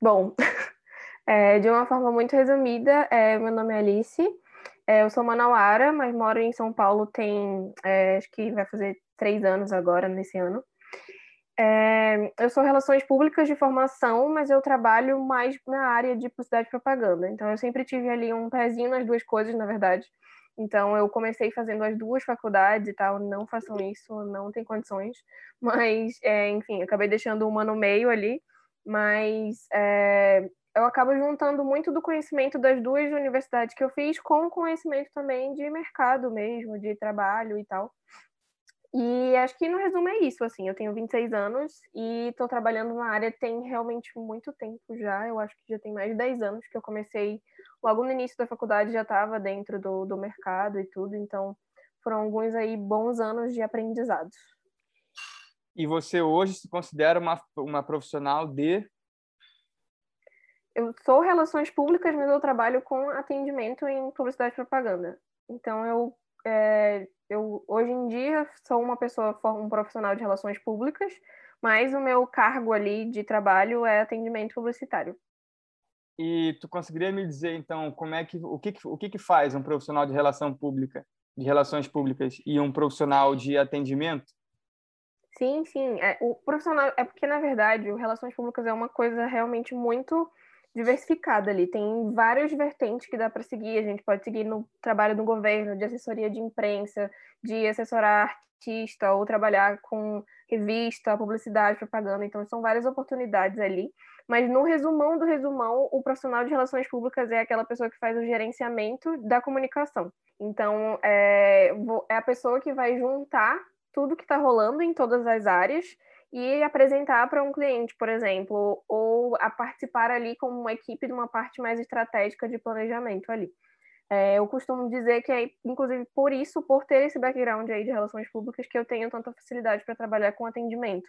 Bom, é, de uma forma muito resumida, é, meu nome é Alice, é, eu sou manauara, mas moro em São Paulo tem, é, acho que vai fazer três anos agora, nesse ano. É, eu sou relações públicas de formação, mas eu trabalho mais na área de publicidade e propaganda. Então, eu sempre tive ali um pezinho nas duas coisas, na verdade. Então, eu comecei fazendo as duas faculdades e tal. Não façam isso, não tem condições. Mas, é, enfim, acabei deixando uma no meio ali. Mas é, eu acabo juntando muito do conhecimento das duas universidades que eu fiz com conhecimento também de mercado mesmo, de trabalho e tal. E acho que no resumo é isso, assim, eu tenho 26 anos e estou trabalhando na área tem realmente muito tempo já, eu acho que já tem mais de 10 anos que eu comecei, logo no início da faculdade já estava dentro do, do mercado e tudo, então foram alguns aí bons anos de aprendizados. E você hoje se considera uma, uma profissional de? Eu sou relações públicas, mas eu trabalho com atendimento em publicidade e propaganda. Então eu é, eu hoje em dia sou uma pessoa, um profissional de relações públicas, mas o meu cargo ali de trabalho é atendimento publicitário. E tu conseguiria me dizer então como é que o que o que, que faz um profissional de relação pública, de relações públicas e um profissional de atendimento? Sim, sim. É, o profissional é porque na verdade o relações públicas é uma coisa realmente muito diversificada ali. Tem várias vertentes que dá para seguir. A gente pode seguir no trabalho do governo, de assessoria de imprensa, de assessorar artista ou trabalhar com revista, publicidade, propaganda. Então, são várias oportunidades ali. Mas no resumão do resumão, o profissional de relações públicas é aquela pessoa que faz o gerenciamento da comunicação. Então, é, é a pessoa que vai juntar tudo que está rolando em todas as áreas e apresentar para um cliente, por exemplo, ou a participar ali como uma equipe de uma parte mais estratégica de planejamento ali. É, eu costumo dizer que é, inclusive, por isso, por ter esse background aí de relações públicas, que eu tenho tanta facilidade para trabalhar com atendimento.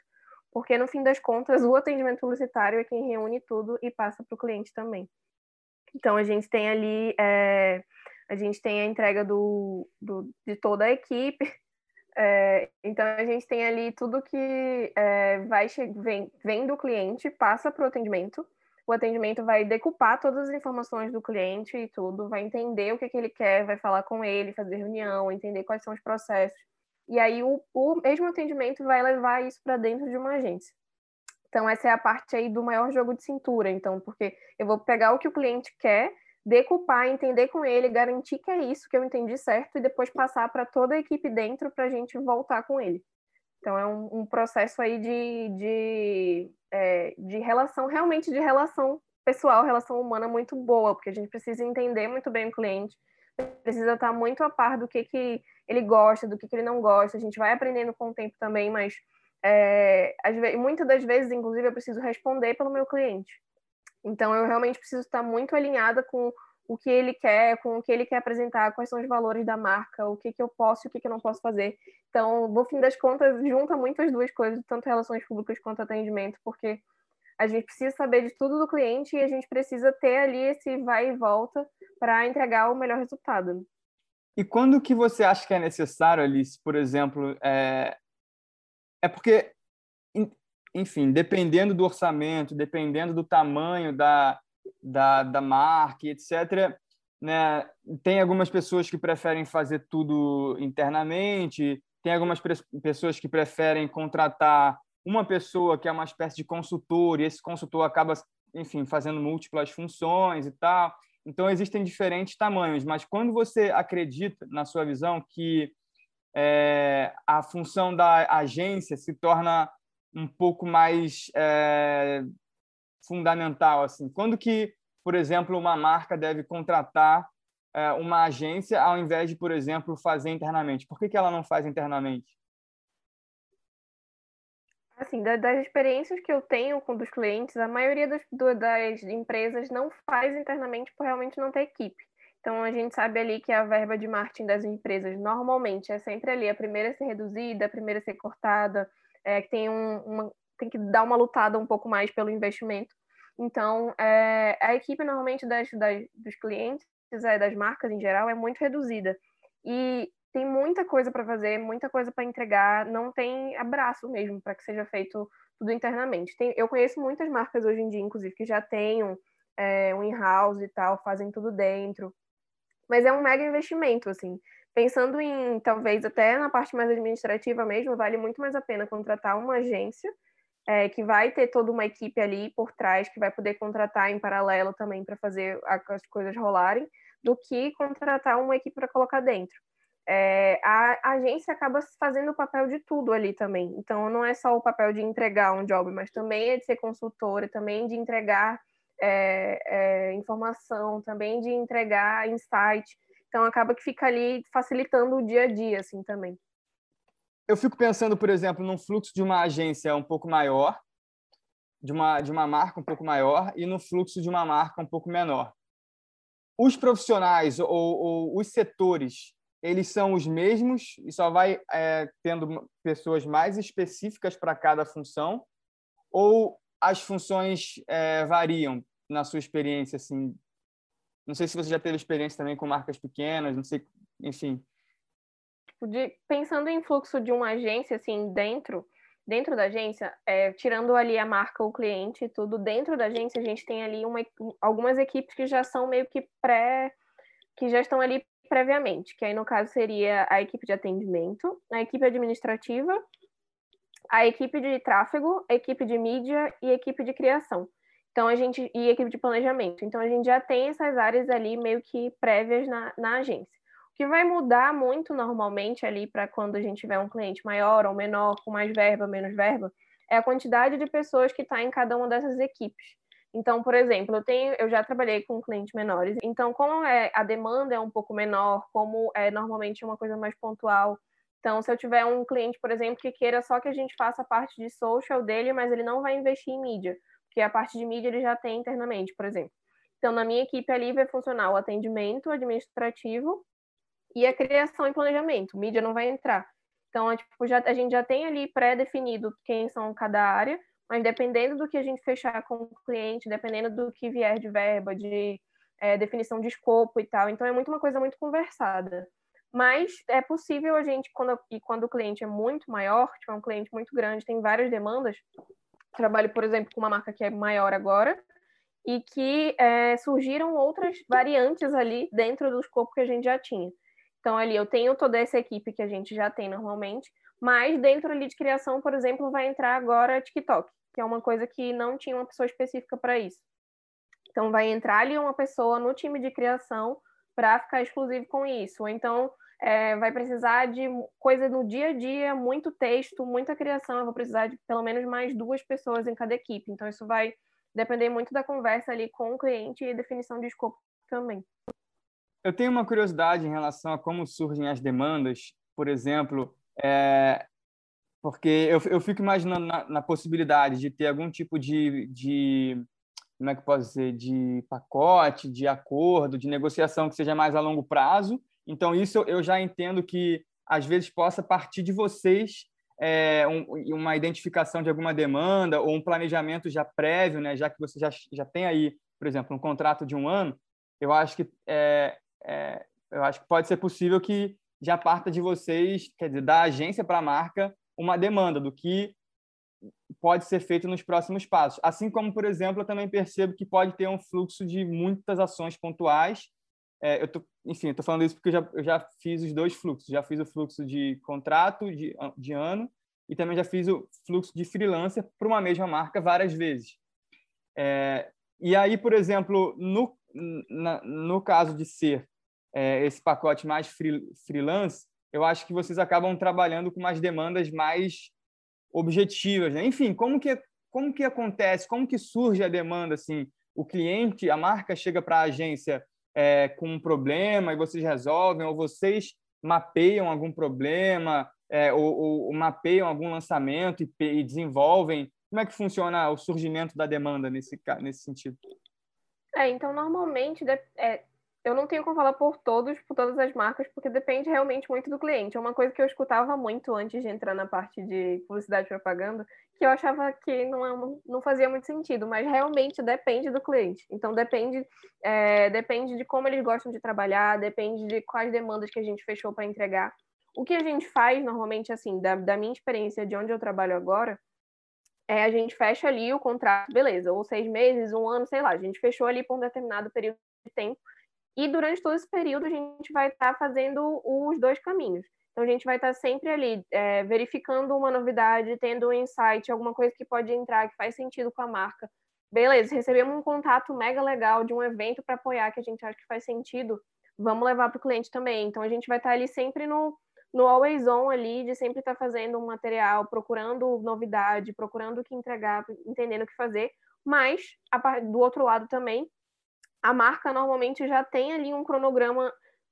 Porque, no fim das contas, o atendimento publicitário é quem reúne tudo e passa para o cliente também. Então, a gente tem ali, é, a gente tem a entrega do, do, de toda a equipe, é, então a gente tem ali tudo que é, vai vem, vem do cliente, passa para o atendimento. O atendimento vai decupar todas as informações do cliente e tudo, vai entender o que, que ele quer, vai falar com ele, fazer reunião, entender quais são os processos. E aí o, o mesmo atendimento vai levar isso para dentro de uma agência. Então essa é a parte aí do maior jogo de cintura, então, porque eu vou pegar o que o cliente quer decupar, entender com ele, garantir que é isso que eu entendi certo e depois passar para toda a equipe dentro para a gente voltar com ele. Então é um, um processo aí de, de, é, de relação, realmente de relação pessoal, relação humana muito boa, porque a gente precisa entender muito bem o cliente, precisa estar muito a par do que, que ele gosta, do que, que ele não gosta. A gente vai aprendendo com o tempo também, mas é, muitas das vezes, inclusive, eu preciso responder pelo meu cliente. Então, eu realmente preciso estar muito alinhada com o que ele quer, com o que ele quer apresentar, quais são os valores da marca, o que, que eu posso e o que, que eu não posso fazer. Então, no fim das contas, junta muito as duas coisas, tanto relações públicas quanto atendimento, porque a gente precisa saber de tudo do cliente e a gente precisa ter ali esse vai e volta para entregar o melhor resultado. E quando que você acha que é necessário, Alice, por exemplo, é, é porque enfim, dependendo do orçamento, dependendo do tamanho da, da, da marca, etc., né, tem algumas pessoas que preferem fazer tudo internamente, tem algumas pessoas que preferem contratar uma pessoa que é uma espécie de consultor, e esse consultor acaba, enfim, fazendo múltiplas funções e tal. Então, existem diferentes tamanhos, mas quando você acredita, na sua visão, que é, a função da agência se torna um pouco mais é, fundamental assim. Quando que por exemplo uma marca deve contratar é, uma agência ao invés de por exemplo fazer internamente? Por que, que ela não faz internamente? Assim das, experiências que eu tenho com dos clientes a maioria das, das empresas não faz internamente por realmente não ter equipe. Então, a gente sabe ali que a verba de marketing das empresas normalmente é sempre ali a primeira a ser reduzida, a primeira a ser cortada, é, que tem, um, uma, tem que dar uma lutada um pouco mais pelo investimento. Então, é, a equipe normalmente das, das, dos clientes, é, das marcas em geral, é muito reduzida. E tem muita coisa para fazer, muita coisa para entregar, não tem abraço mesmo para que seja feito tudo internamente. Tem, eu conheço muitas marcas hoje em dia, inclusive, que já têm um, é, um in-house e tal, fazem tudo dentro. Mas é um mega investimento, assim. Pensando em, talvez, até na parte mais administrativa mesmo, vale muito mais a pena contratar uma agência é, que vai ter toda uma equipe ali por trás, que vai poder contratar em paralelo também para fazer as coisas rolarem, do que contratar uma equipe para colocar dentro. É, a, agência acaba fazendo o papel de tudo ali também. Então, não é só o papel de entregar um job, mas também é de ser consultora, também de entregar é, é, informação, também de entregar insight. Então, acaba que fica ali facilitando o dia a dia, assim, também eu fico pensando, por exemplo, num fluxo de uma agência um pouco maior, de uma, de uma marca um pouco maior, e no fluxo de uma marca um pouco menor. Os profissionais ou, ou os setores, eles são os mesmos e só vai é, tendo pessoas mais específicas para cada função? Ou as funções é, variam na sua experiência? Assim? Não sei se você já teve experiência também com marcas pequenas, não sei, enfim tipo, de, pensando em fluxo de uma agência, assim, dentro, dentro da agência, é, tirando ali a marca, o cliente e tudo, dentro da agência a gente tem ali uma, algumas equipes que já são meio que pré, que já estão ali previamente, que aí no caso seria a equipe de atendimento, a equipe administrativa, a equipe de tráfego, a equipe de mídia e a equipe de criação. Então a gente e equipe de planejamento. Então a gente já tem essas áreas ali meio que prévias na, na agência que vai mudar muito normalmente ali para quando a gente tiver um cliente maior ou menor, com mais verba, menos verba, é a quantidade de pessoas que está em cada uma dessas equipes. Então, por exemplo, eu tenho, eu já trabalhei com clientes menores. Então, como é, a demanda é um pouco menor, como é normalmente uma coisa mais pontual. Então, se eu tiver um cliente, por exemplo, que queira só que a gente faça a parte de social dele, mas ele não vai investir em mídia, porque a parte de mídia ele já tem internamente, por exemplo. Então, na minha equipe ali vai funcionar o atendimento administrativo e a criação e planejamento. Mídia não vai entrar. Então, é, tipo, já, a gente já tem ali pré-definido quem são cada área, mas dependendo do que a gente fechar com o cliente, dependendo do que vier de verba, de é, definição de escopo e tal, então é muito uma coisa muito conversada. Mas é possível a gente, quando, e quando o cliente é muito maior, tipo, é um cliente muito grande, tem várias demandas, trabalho, por exemplo, com uma marca que é maior agora, e que é, surgiram outras variantes ali dentro do escopo que a gente já tinha. Então, ali eu tenho toda essa equipe que a gente já tem normalmente, mas dentro ali de criação, por exemplo, vai entrar agora TikTok, que é uma coisa que não tinha uma pessoa específica para isso. Então, vai entrar ali uma pessoa no time de criação para ficar exclusivo com isso. Ou então, é, vai precisar de coisa no dia a dia, muito texto, muita criação. Eu vou precisar de pelo menos mais duas pessoas em cada equipe. Então, isso vai depender muito da conversa ali com o cliente e definição de escopo também. Eu tenho uma curiosidade em relação a como surgem as demandas, por exemplo, é, porque eu, eu fico imaginando na, na, possibilidade de ter algum tipo de, de, como é que posso dizer, de pacote, de acordo, de negociação que seja mais a longo prazo. Então, isso eu já entendo que, às vezes, possa partir de vocês é, um, uma identificação de alguma demanda ou um planejamento já prévio, né? já que você já, já tem aí, por exemplo, um contrato de um ano, eu acho que é, é, eu acho que pode ser possível que já parta de vocês, quer dizer, da agência para a marca, uma demanda do que pode ser feito nos próximos passos. Assim como, por exemplo, eu também percebo que pode ter um fluxo de muitas ações pontuais. É, eu tô, enfim, estou falando isso porque eu já, eu já fiz os dois fluxos. Já fiz o fluxo de contrato de, de ano e também já fiz o fluxo de freelancer para uma mesma marca várias vezes. É, e aí, por exemplo, no, na, no caso de ser é, esse pacote mais free, freelance, eu acho que vocês acabam trabalhando com umas demandas mais objetivas. Né? Enfim, como que, como que acontece, como que surge a demanda? Assim, o cliente, a marca chega para a agência é, com um problema e vocês resolvem, ou vocês mapeiam algum problema, é, ou, ou, mapeiam algum lançamento e, e, desenvolvem. Como é que funciona o surgimento da demanda nesse, nesse sentido? É, então, normalmente, é, eu não tenho como falar por todos, por todas as marcas, porque depende realmente muito do cliente. É uma coisa que eu escutava muito antes de entrar na parte de publicidade e propaganda, que eu achava que não, é não fazia muito sentido, mas realmente depende do cliente. Então depende, é, depende de como eles gostam de trabalhar, depende de quais demandas que a gente fechou para entregar. O que a gente faz normalmente, assim, da, da minha experiência de onde eu trabalho agora, é, a gente fecha ali o contrato, beleza, ou seis meses, um ano, sei lá, a gente fechou ali por um determinado período de tempo, e durante todo esse período a gente vai estar tá fazendo os dois caminhos. Então a gente vai estar tá sempre ali é, verificando uma novidade, tendo um insight, alguma coisa que pode entrar, que faz sentido com a marca. Beleza, recebemos um contato mega legal de um evento para apoiar que a gente acha que faz sentido, vamos levar para o cliente também. Então a gente vai estar tá ali sempre no, no always on ali, de sempre estar tá fazendo um material, procurando novidade, procurando o que entregar, entendendo o que fazer. Mas, do outro lado também, a marca normalmente já tem ali um cronograma,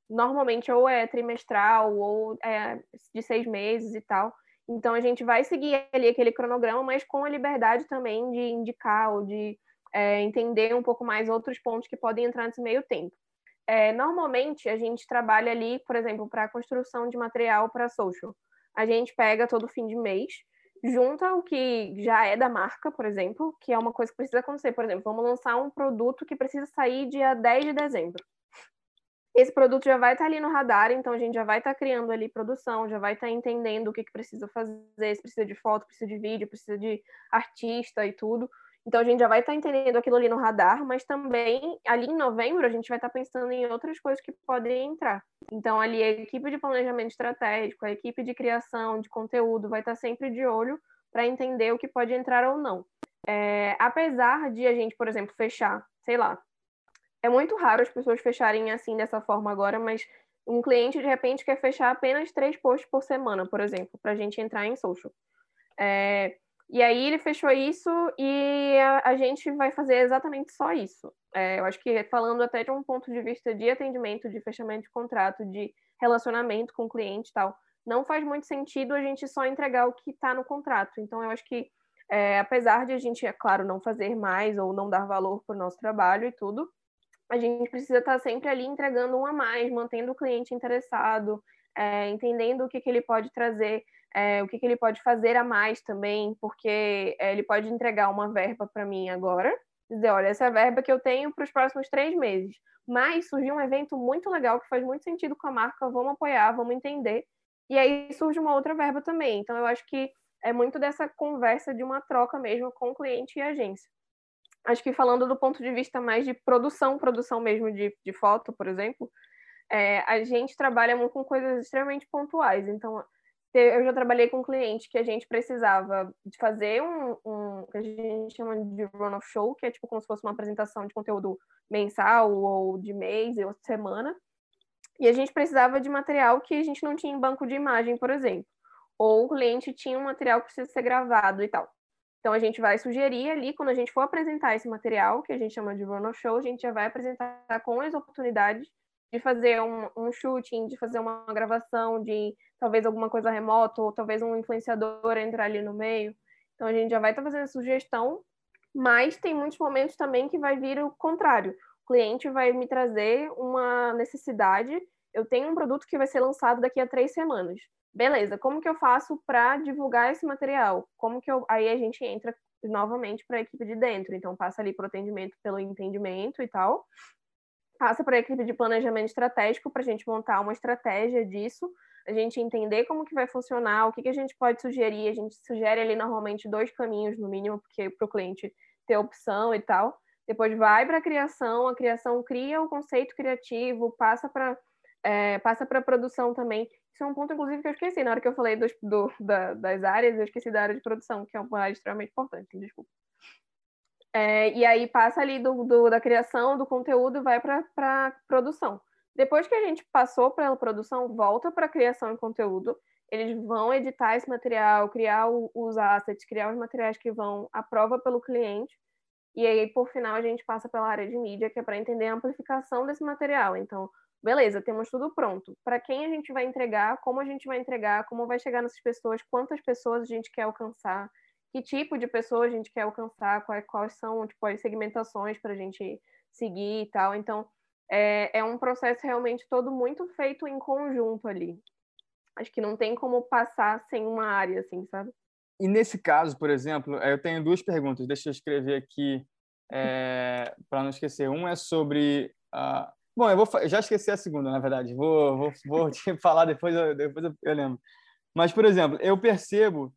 normalmente ou é trimestral ou é de seis meses e tal. Então a gente vai seguir ali aquele cronograma, mas com a liberdade também de indicar ou de é, entender um pouco mais outros pontos que podem entrar nesse meio tempo. É, normalmente a gente trabalha ali, por exemplo, para a construção de material para social. A gente pega todo fim de mês, junta o que já é da marca, por exemplo, que é uma coisa que precisa acontecer. Por exemplo, vamos lançar um produto que precisa sair dia 10 de dezembro. Esse produto já vai estar ali no radar, então a gente já vai estar criando ali produção, já vai estar entendendo o que, que precisa fazer, se precisa de foto, precisa de vídeo, precisa de artista e tudo. Então a gente já vai estar tá entendendo aquilo ali no radar, mas também ali em novembro a gente vai estar tá pensando em outras coisas que podem entrar. Então ali a equipe de planejamento estratégico, a equipe de criação de conteúdo vai estar tá sempre de olho para entender o que pode entrar ou não. É, apesar de a gente, por exemplo, fechar, sei lá, é muito raro as pessoas fecharem assim dessa forma agora, mas um cliente de repente quer fechar apenas três posts por semana, por exemplo, para a gente entrar em social. É, e aí ele fechou isso e a, a gente vai fazer exatamente só isso. É, eu acho que falando até de um ponto de vista de atendimento, de fechamento de contrato, de relacionamento com o cliente e tal, não faz muito sentido a gente só entregar o que está no contrato. Então eu acho que é, apesar de a gente, é claro, não fazer mais ou não dar valor para o nosso trabalho e tudo, a gente precisa estar tá sempre ali entregando um a mais, mantendo o cliente interessado, é, entendendo o que, que ele pode trazer é, o que, que, ele pode fazer a mais também, porque é, ele pode entregar uma verba para mim agora, dizer, olha, essa é a verba que eu tenho para os próximos três meses. Mas surgiu um evento muito legal que faz muito sentido com a marca, vamos apoiar, vamos entender. E aí surge uma outra verba também. Então eu acho que é muito dessa conversa de uma troca mesmo com o cliente e agência. Acho que falando do ponto de vista mais de produção, produção mesmo de, de foto, por exemplo, é, a gente trabalha muito com coisas extremamente pontuais. Então, eu já trabalhei com um cliente que a gente precisava de fazer um, um que a gente chama de run-off show, que é tipo como se fosse uma apresentação de conteúdo mensal ou de mês ou semana. E a gente precisava de material que a gente não tinha em banco de imagem, por exemplo. Ou o cliente tinha um material que precisa ser gravado e tal. Então a gente vai sugerir ali, quando a gente for apresentar esse material, que a gente chama de run-off show, a gente já vai apresentar com as oportunidades de fazer um, um shooting, de fazer uma gravação, de talvez alguma coisa remota, ou talvez um influenciador entrar ali no meio. Então a gente já vai estar tá fazendo sugestão, mas tem muitos momentos também que vai vir o contrário. O cliente vai me trazer uma necessidade. Eu tenho um produto que vai ser lançado daqui a três semanas. Beleza, como que eu faço para divulgar esse material? Como que eu. Aí a gente entra novamente para a equipe de dentro. Então passa ali para o atendimento pelo entendimento e tal passa para a equipe de planejamento estratégico para a gente montar uma estratégia disso, a gente entender como que vai funcionar, o que, que a gente pode sugerir. A gente sugere ali normalmente dois caminhos, no mínimo, porque para o cliente ter opção e tal. Depois vai para a criação, a criação cria o conceito criativo, passa para é, passa para a produção também. Isso é um ponto, inclusive, que eu esqueci. Na hora que eu falei do, da, das áreas, eu esqueci da área de produção, que é uma área extremamente importante, desculpa. É, e aí passa ali do, do, da criação do conteúdo e vai para a produção. Depois que a gente passou pela produção, volta para criação de conteúdo. Eles vão editar esse material, criar os assets, criar os materiais que vão à prova pelo cliente. E aí, por final, a gente passa pela área de mídia, que é para entender a amplificação desse material. Então, beleza, temos tudo pronto. Para quem a gente vai entregar, como a gente vai entregar, como vai chegar nessas pessoas, quantas pessoas a gente quer alcançar que tipo de pessoa a gente quer alcançar, quais, quais são tipo, as segmentações para a gente seguir e tal. Então, é, é um processo realmente todo muito feito em conjunto ali. Acho que não tem como passar sem uma área, assim, sabe? E nesse caso, por exemplo, eu tenho duas perguntas. Deixa eu escrever aqui é, para não esquecer. Um é sobre. Uh... Bom, eu vou já esqueci a segunda, na verdade. Vou, vou, vou te falar depois, eu, depois eu lembro. Mas, por exemplo, eu percebo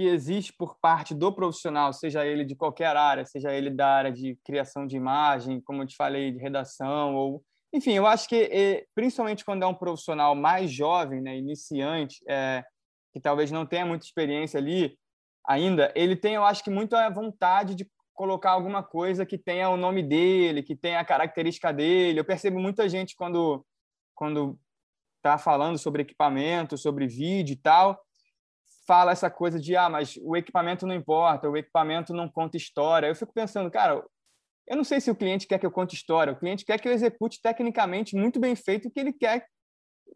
que existe por parte do profissional, seja ele de qualquer área, seja ele da área de criação de imagem, como eu te falei, de redação, ou enfim, eu acho que principalmente quando é um profissional mais jovem, né, iniciante, é, que talvez não tenha muita experiência ali ainda, ele tem, eu acho que muito a vontade de colocar alguma coisa que tenha o nome dele, que tenha a característica dele. Eu percebo muita gente quando quando está falando sobre equipamento, sobre vídeo e tal, fala essa coisa de ah, mas o equipamento não importa, o equipamento não conta história. Eu fico pensando, cara, eu não sei se o cliente quer que eu conte história, o cliente quer que eu execute tecnicamente muito bem feito o que ele quer,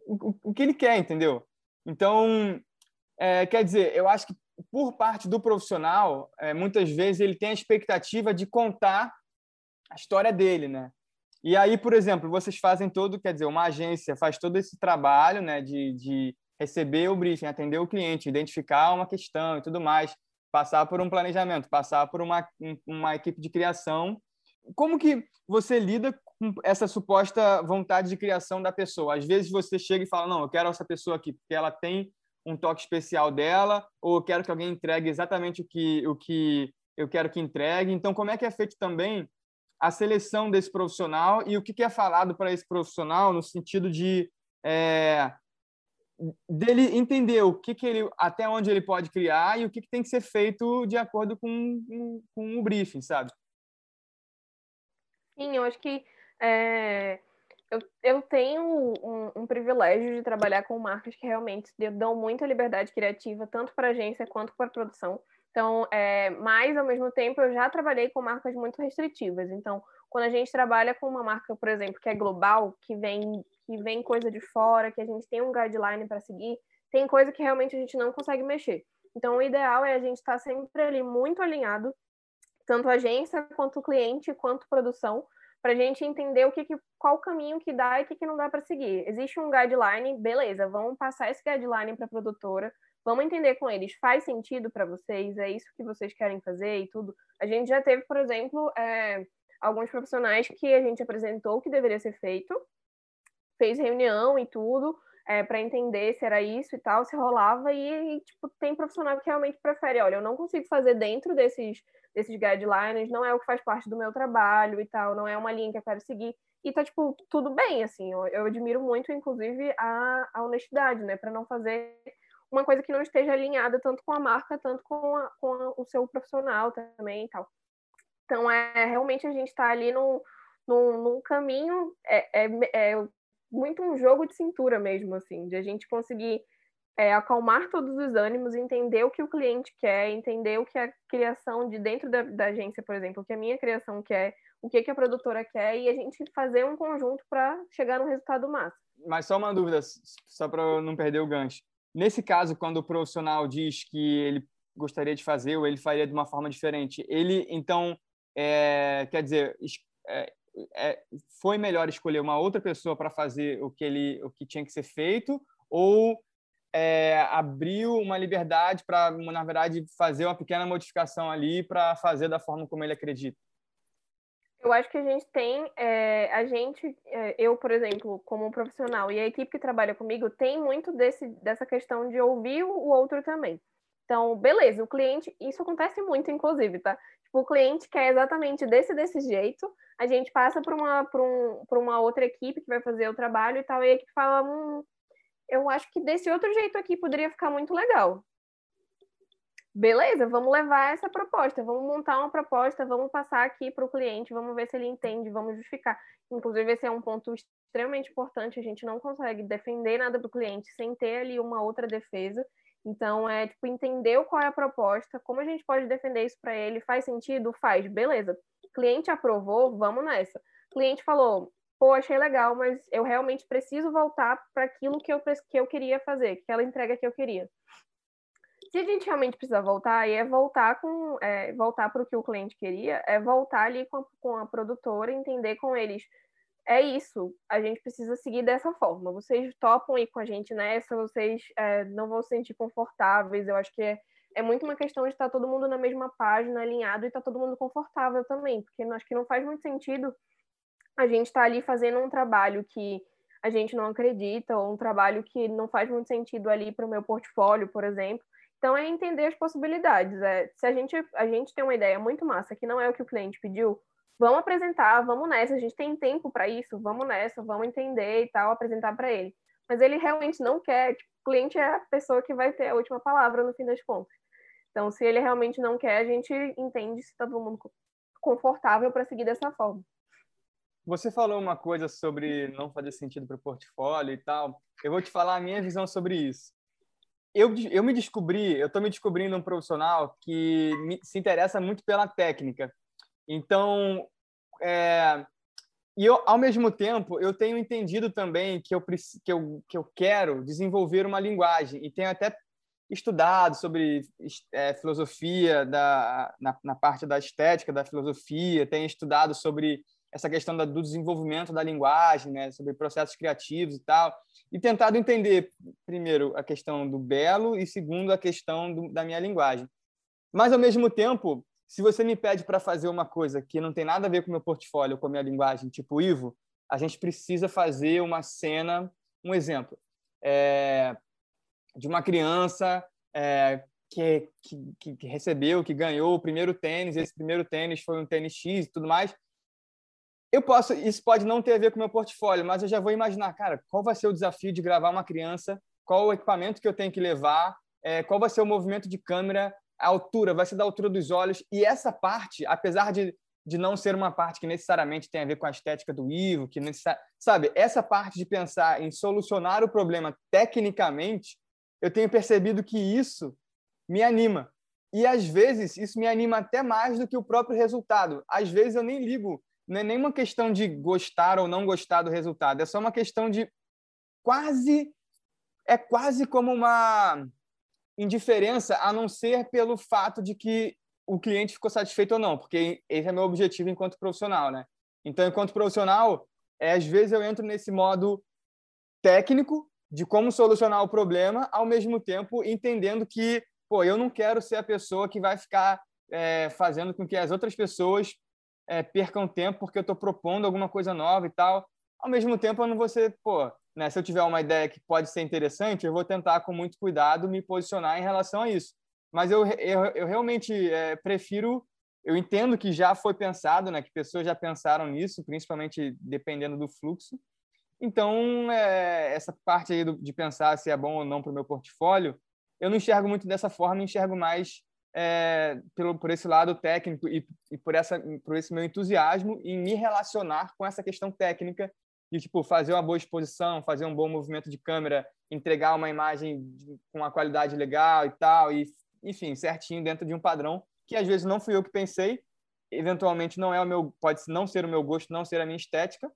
o, o que ele quer, entendeu? Então, é, quer dizer, eu acho que por parte do profissional, é, muitas vezes ele tem a expectativa de contar a história dele, né? E aí, por exemplo, vocês fazem todo, quer dizer, uma agência faz todo esse trabalho, né, de, de receber o briefing, atender o cliente, identificar uma questão e tudo mais, passar por um planejamento, passar por uma, uma equipe de criação. Como que você lida com essa suposta vontade de criação da pessoa? Às vezes você chega e fala, não, eu quero essa pessoa aqui porque ela tem um toque especial dela, ou eu quero que alguém entregue exatamente o que, o que eu quero que entregue. Então, como é que é feito também a seleção desse profissional e o que, é falado para esse profissional no sentido de é, dele entender o que, que ele até onde ele pode criar e o que, que tem que ser feito de acordo com, com o briefing, sabe? Sim, eu acho que é, eu, eu tenho um, um, privilégio de trabalhar com marcas que realmente dão muita liberdade criativa, tanto para agência quanto para produção. Então, é, mas ao mesmo tempo eu já trabalhei com marcas muito restritivas. Então, quando a gente trabalha com uma marca, por exemplo, que é global, que vem que vem coisa de fora, que a gente tem um guideline para seguir, tem coisa que realmente a gente não consegue mexer. Então, o ideal é a gente estar tá sempre ali muito alinhado, tanto agência quanto cliente, quanto produção, para a gente entender o que, que qual caminho que dá e o que, que não dá para seguir. Existe um guideline, beleza, vamos passar esse guideline para a produtora, Vamos entender com eles, faz sentido para vocês? É isso que vocês querem fazer e tudo? A gente já teve, por exemplo, é, alguns profissionais que a gente apresentou que deveria ser feito, fez reunião e tudo, é, para entender se era isso e tal, se rolava, e, e, tipo, tem profissional que realmente prefere, olha, eu não consigo fazer dentro desses, desses guidelines, não é o que faz parte do meu trabalho e tal, não é uma linha que eu quero seguir. E tá, tipo, tudo bem, assim, eu, eu admiro muito, inclusive, a, a honestidade, né, para não fazer uma coisa que não esteja alinhada tanto com a marca, tanto com, a, com a, o seu profissional também e tal. Então, é realmente a gente está ali num, num, num caminho, é, é, é, muito um jogo de cintura mesmo, assim, de a gente conseguir é, acalmar todos os ânimos, entender o que o cliente quer, entender o que a criação de dentro da, da agência, por exemplo, o que a minha criação quer, o que, que a produtora quer, e a gente fazer um conjunto para chegar no resultado máximo. Mas só uma dúvida, só para não perder o gancho. Nesse caso, quando o profissional diz que ele gostaria de fazer ou ele faria de uma forma diferente, ele então é, quer dizer é, é, foi melhor escolher uma outra pessoa para fazer o que ele o que tinha que ser feito ou é, abriu uma liberdade para na verdade fazer uma pequena modificação ali para fazer da forma como ele acredita eu acho que a gente tem, é, a gente, é, eu, por exemplo, como profissional e a equipe que trabalha comigo, tem muito desse, dessa questão de ouvir o outro também. Então, beleza, o cliente, isso acontece muito, inclusive, tá? Tipo, o cliente quer exatamente desse desse jeito, a gente passa para uma, um, uma outra equipe que vai fazer o trabalho e tal, e a equipe fala, hum, eu acho que desse outro jeito aqui poderia ficar muito legal beleza, vamos levar essa proposta, vamos montar uma proposta, vamos passar aqui para o cliente, vamos ver se ele entende, vamos justificar. Inclusive, esse é um ponto extremamente importante, a gente não consegue defender nada do cliente sem ter ali uma outra defesa. Então, é tipo, entender qual é a proposta, como a gente pode defender isso para ele, faz sentido? Faz, beleza. Cliente aprovou, vamos nessa. Cliente falou, pô, achei legal, mas eu realmente preciso voltar para aquilo que eu, que eu queria fazer, aquela entrega que eu queria se a gente realmente precisa voltar, é voltar com é, voltar para o que o cliente queria, é voltar ali com a, com a produtora, entender com eles. É isso, a gente precisa seguir dessa forma. Vocês topam ir com a gente nessa, vocês é, não vão se sentir confortáveis. Eu acho que é, é muito uma questão de estar todo mundo na mesma página, alinhado, e estar todo mundo confortável também, porque acho que não faz muito sentido a gente estar ali fazendo um trabalho que a gente não acredita, ou um trabalho que não faz muito sentido ali para o meu portfólio, por exemplo, Então é entender as possibilidades. É, se a gente, a gente tem uma ideia muito massa que não é o que o cliente pediu, vamos apresentar, vamos nessa. A gente tem tempo para isso, vamos nessa, vamos entender e tal, apresentar para ele. Mas ele realmente não quer. Tipo, o cliente é a pessoa que vai ter a última palavra no fim das contas. Então, se ele realmente não quer, a gente entende se está todo mundo confortável para seguir dessa forma. Você falou uma coisa sobre não fazer sentido para o portfólio e tal. Eu vou te falar a minha visão sobre isso. Eu, eu me descobri, eu estou me descobrindo um profissional que me, se interessa muito pela técnica. Então, é, e eu, ao mesmo tempo, eu tenho entendido também que eu, que, eu, que eu quero desenvolver uma linguagem e tenho até estudado sobre é, filosofia da, na, na, parte da estética da filosofia, tenho estudado sobre essa questão da, do desenvolvimento da linguagem, né, sobre processos criativos e tal, e tentado entender, primeiro, a questão do belo e, segundo, a questão do, da minha linguagem. Mas, ao mesmo tempo, se você me pede para fazer uma coisa que não tem nada a ver com o meu portfólio, com a minha linguagem, tipo Ivo, a gente precisa fazer uma cena, um exemplo, é, de uma criança é, que, que, que, recebeu, que ganhou o primeiro tênis, esse primeiro tênis foi um tênis X e tudo mais, eu posso, isso pode não ter a ver com o meu portfólio, mas eu já vou imaginar, cara, qual vai ser o desafio de gravar uma criança, qual o equipamento que eu tenho que levar, é, qual vai ser o movimento de câmera, a altura, vai ser da altura dos olhos. E essa parte, apesar de, de não ser uma parte que necessariamente tem a ver com a estética do Ivo, que sabe, essa parte de pensar em solucionar o problema tecnicamente, eu tenho percebido que isso me anima. E às vezes isso me anima até mais do que o próprio resultado. Às vezes eu nem ligo não é nenhuma questão de gostar ou não gostar do resultado, é só uma questão de quase é quase como uma indiferença, a não ser pelo fato de que o cliente ficou satisfeito ou não, porque esse é meu objetivo enquanto profissional, né? Então, enquanto profissional, é, às vezes eu entro nesse modo técnico de como solucionar o problema, ao mesmo tempo entendendo que, pô, eu não quero ser a pessoa que vai ficar é, fazendo com que as outras pessoas é, percam tempo porque eu estou propondo alguma coisa nova e tal. Ao mesmo tempo, eu não vou ser, pô, né, se eu tiver uma ideia que pode ser interessante, eu vou tentar com muito cuidado me posicionar em relação a isso. Mas eu, eu, eu realmente é, prefiro, eu entendo que já foi pensado, né, que pessoas já pensaram nisso, principalmente dependendo do fluxo. Então, é, essa parte aí do, de pensar se é bom ou não para o meu portfólio, eu não enxergo muito dessa forma, enxergo mais é, pelo, por esse lado técnico e, e, por, essa, por esse meu entusiasmo em me relacionar com essa questão técnica de tipo fazer uma boa exposição, fazer um bom movimento de câmera, entregar uma imagem de, com uma qualidade legal e tal, e enfim, certinho dentro de um padrão que às vezes não fui eu que pensei, eventualmente não é o meu, pode não ser o meu gosto, não ser a minha estética,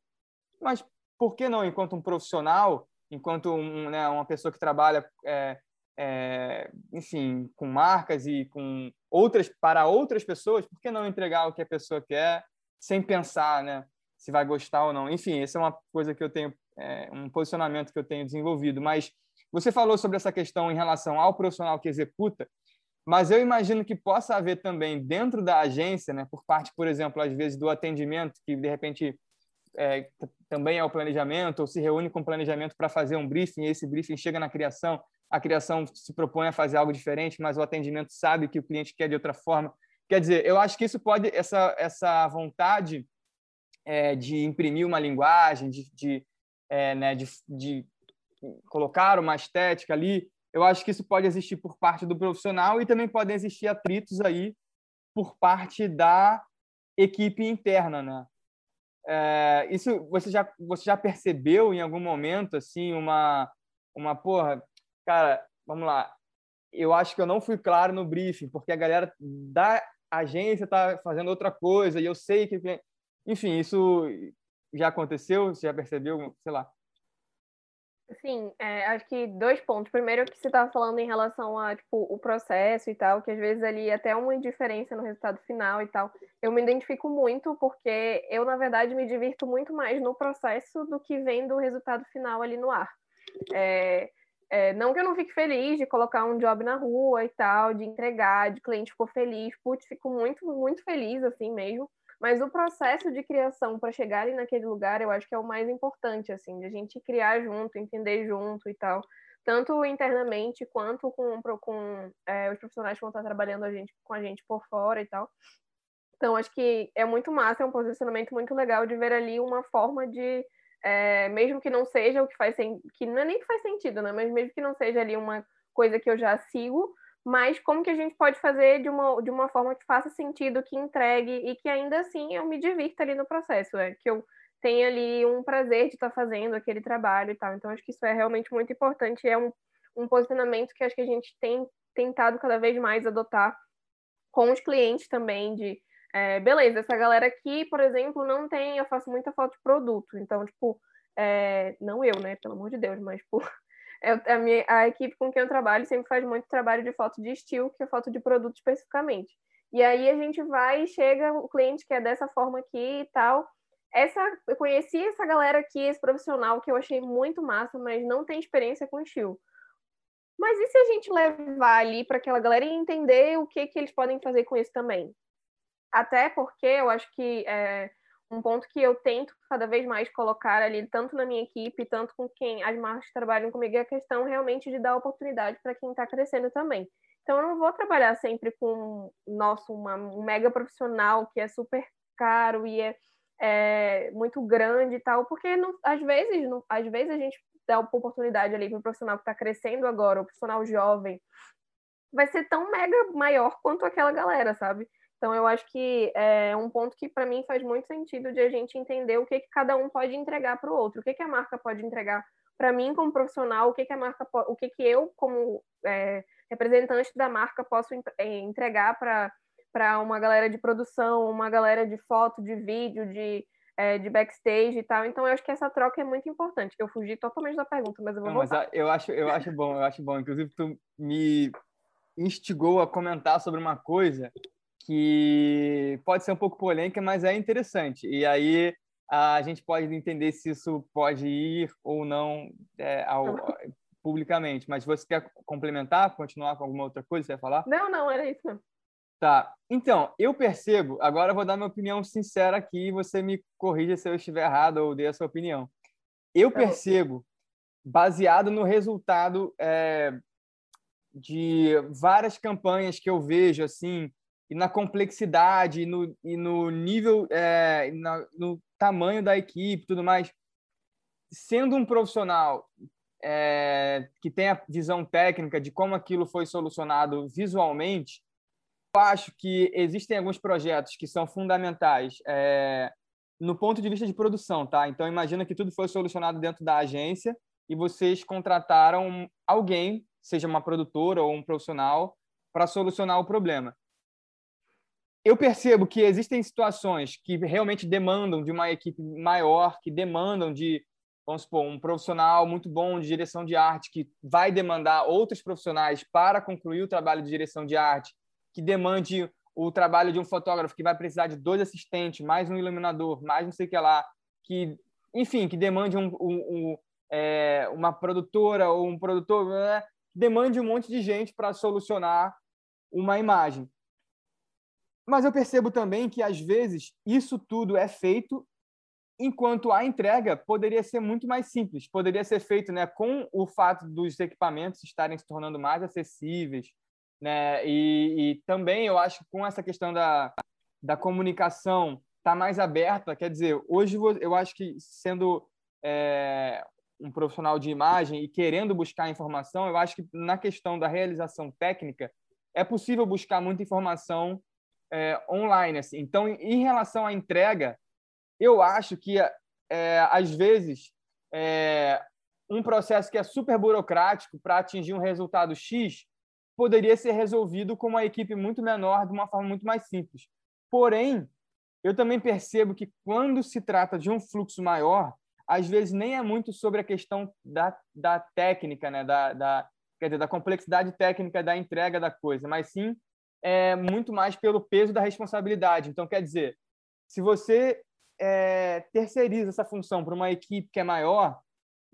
mas por que não, enquanto um profissional, enquanto um, né, uma pessoa que trabalha é, é, enfim, com marcas e com outras para outras pessoas, por que não entregar o que a pessoa quer sem pensar, né, se vai gostar ou não? Enfim, essa é uma coisa que eu tenho, é, um posicionamento que eu tenho desenvolvido. Mas você falou sobre essa questão em relação ao profissional que executa, mas eu imagino que possa haver também dentro da agência, né, por parte, por exemplo, às vezes do atendimento, que de repente é, também é o planejamento, ou se reúne com o planejamento para fazer um briefing, e esse briefing chega na criação, a criação se propõe a fazer algo diferente, mas o atendimento sabe que o cliente quer de outra forma. Quer dizer, eu acho que isso pode, essa, essa vontade é, de imprimir uma linguagem, de, de, é, né, de, de colocar uma estética ali, eu acho que isso pode existir por parte do profissional e também podem existir atritos aí por parte da equipe interna, né? É, isso você já você já percebeu em algum momento assim uma uma porra cara, vamos lá. Eu acho que eu não fui claro no briefing, porque a galera da agência está fazendo outra coisa e eu sei que. Enfim, isso já aconteceu? Você já percebeu? Sei lá. Sim, é, acho que dois pontos. Primeiro, que você estava falando em relação a tipo, o processo e tal, que às vezes ali até uma indiferença no resultado final e tal. Eu me identifico muito porque eu, na verdade, me divirto muito mais no processo do que vendo o resultado final ali no ar. É, é, não que eu não fique feliz de colocar um job na rua e tal, de entregar, de cliente ficou feliz, putz, fico muito, muito feliz assim mesmo. Mas o processo de criação para chegar ali naquele lugar, eu acho que é o mais importante, assim, de a gente criar junto, entender junto e tal. tanto internamente quanto com, com é, os profissionais que vão estar trabalhando a gente, com a gente por fora e tal. Então, acho que é muito massa, é um posicionamento muito legal de ver ali uma forma de, é, mesmo que não seja o que faz que não é nem que faz sentido, né? Mas mesmo que não seja ali uma coisa que eu já sigo, mas como que a gente pode fazer de uma, de uma forma que faça sentido, que entregue e que ainda assim eu me divirta ali no processo, é que eu tenha ali um prazer de estar fazendo aquele trabalho e tal. Então, acho que isso é realmente muito importante, é um, um posicionamento que acho que a gente tem tentado cada vez mais adotar com os clientes também, de é, beleza, essa galera aqui, por exemplo, não tem, eu faço muita foto de produto, então, tipo, é, não eu, né, pelo amor de Deus, mas, tipo, é, a, minha, a equipe com quem eu trabalho sempre faz muito trabalho de foto de estilo, que é foto de produto especificamente. E aí a gente vai e chega, o cliente que é dessa forma aqui e tal. Essa, eu conheci essa galera aqui, esse profissional que eu achei muito massa, mas não tem experiência com estilo. Mas e se a gente levar ali para aquela galera e entender o que, que eles podem fazer com isso também? Até porque eu acho que é um ponto que eu tento cada vez mais colocar ali, tanto na minha equipe, tanto com quem as marcas trabalham comigo, é a questão realmente de dar oportunidade para quem está crescendo também. Então, eu não vou trabalhar sempre com, nosso uma, um mega profissional que é super caro e é, é muito grande e tal, porque não, às, vezes, não, às vezes a gente dá oportunidade ali para o profissional que está crescendo agora, o profissional jovem, vai ser tão mega maior quanto aquela galera, sabe? Então, eu acho que é um ponto que, para mim, faz muito sentido de a gente entender o que, que cada um pode entregar para o outro, o que, que a marca pode entregar para mim como profissional, o que, que a marca o que, que eu, como é, representante da marca, posso é, entregar para uma galera de produção, uma galera de foto, de vídeo, de, é, de backstage e tal. Então, eu acho que essa troca é muito importante. Eu fugi totalmente da pergunta, mas eu vou Não, voltar. Mas eu acho, eu acho bom, eu acho bom. Inclusive, tu me instigou a comentar sobre uma coisa que pode ser um pouco polêmica, mas é interessante. E aí a gente pode entender se isso pode ir ou não é, ao, publicamente. Mas você quer complementar, continuar com alguma outra coisa? Você ia falar? Não, não, era isso. Tá. Então, eu percebo, agora eu vou dar minha opinião sincera aqui e você me corrija se eu estiver errado ou dê a sua opinião. Eu tá percebo, baseado no resultado é, de várias campanhas que eu vejo, assim, e na complexidade, e no, e no nível, é, na, no tamanho da equipe tudo mais. Sendo um profissional é, que tem a visão técnica de como aquilo foi solucionado visualmente, eu acho que existem alguns projetos que são fundamentais é, no ponto de vista de produção, tá? Então, imagina que tudo foi solucionado dentro da agência e vocês contrataram alguém, seja uma produtora ou um profissional, para solucionar o problema eu percebo que existem situações que realmente demandam de uma equipe maior, que demandam de, vamos supor, um profissional muito bom de direção de arte, que vai demandar outros profissionais para concluir o trabalho de direção de arte, que demande o trabalho de um fotógrafo que vai precisar de dois assistentes, mais um iluminador, mais não sei o que lá, que, enfim, que demande um, um, um é, uma produtora ou um produtor, né, demande um monte de gente para solucionar uma imagem. Mas eu percebo também que, às vezes, isso tudo é feito enquanto a entrega poderia ser muito mais simples. Poderia ser feito né, com o fato dos equipamentos estarem se tornando mais acessíveis. Né? E, e também eu acho que com essa questão da, da comunicação está mais aberta. Quer dizer, hoje eu acho que sendo é, um profissional de imagem e querendo buscar informação, eu acho que na questão da realização técnica é possível buscar muita informação é, online. Assim. Então, em relação à entrega, eu acho que, é, às vezes, é, um processo que é super burocrático para atingir um resultado X poderia ser resolvido com uma equipe muito menor, de uma forma muito mais simples. Porém, eu também percebo que quando se trata de um fluxo maior, às vezes nem é muito sobre a questão da, da técnica, né? da, da, quer dizer, da complexidade técnica da entrega da coisa, mas sim é muito mais pelo peso da responsabilidade. Então, quer dizer, se você é, terceiriza essa função para uma equipe que é maior,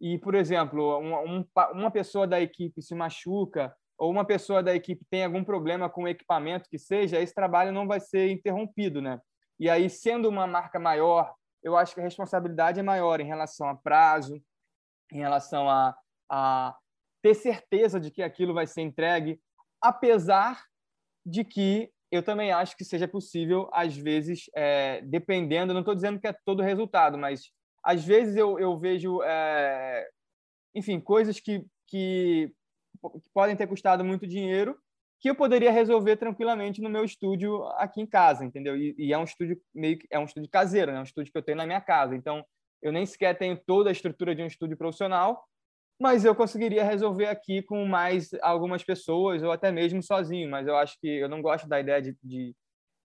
e, por exemplo, um, uma pessoa da equipe se machuca, ou uma pessoa da equipe tem algum problema com o equipamento que seja, esse trabalho não vai ser interrompido, né? E aí, sendo uma marca maior, eu acho que a responsabilidade é maior em relação a prazo, em relação a, a ter certeza de que aquilo vai ser entregue, apesar de que eu também acho que seja possível, às vezes, é, dependendo, não estou dizendo que é todo resultado, mas às vezes eu, eu vejo, é, enfim, coisas que, que, que podem ter custado muito dinheiro que eu poderia resolver tranquilamente no meu estúdio aqui em casa, entendeu? E, e, é um estúdio meio que é um estúdio caseiro, né? É um estúdio que eu tenho na minha casa. Então, eu nem sequer tenho toda a estrutura de um estúdio profissional, mas eu conseguiria resolver aqui com mais algumas pessoas ou até mesmo sozinho. Mas eu acho que eu não gosto da ideia de, de,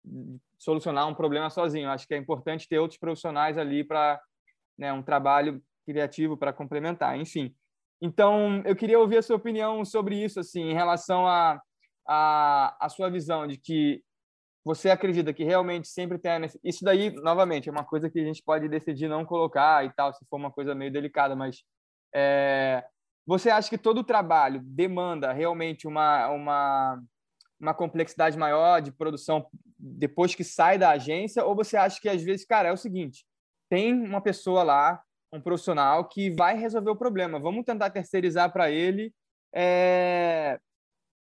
de solucionar um problema sozinho. Eu acho que é importante ter outros profissionais ali para né, um trabalho criativo para complementar. Enfim, então eu queria ouvir a sua opinião sobre isso, assim, em relação a, a, a sua visão de que você acredita que realmente sempre tem isso daí novamente é uma coisa que a gente pode decidir não colocar e tal se for uma coisa meio delicada mas é, você acha que todo o trabalho demanda realmente uma, uma, uma complexidade maior de produção depois que sai da agência? Ou você acha que, às vezes, cara, é o seguinte: tem uma pessoa lá, um profissional, que vai resolver o problema, vamos tentar terceirizar para ele. É,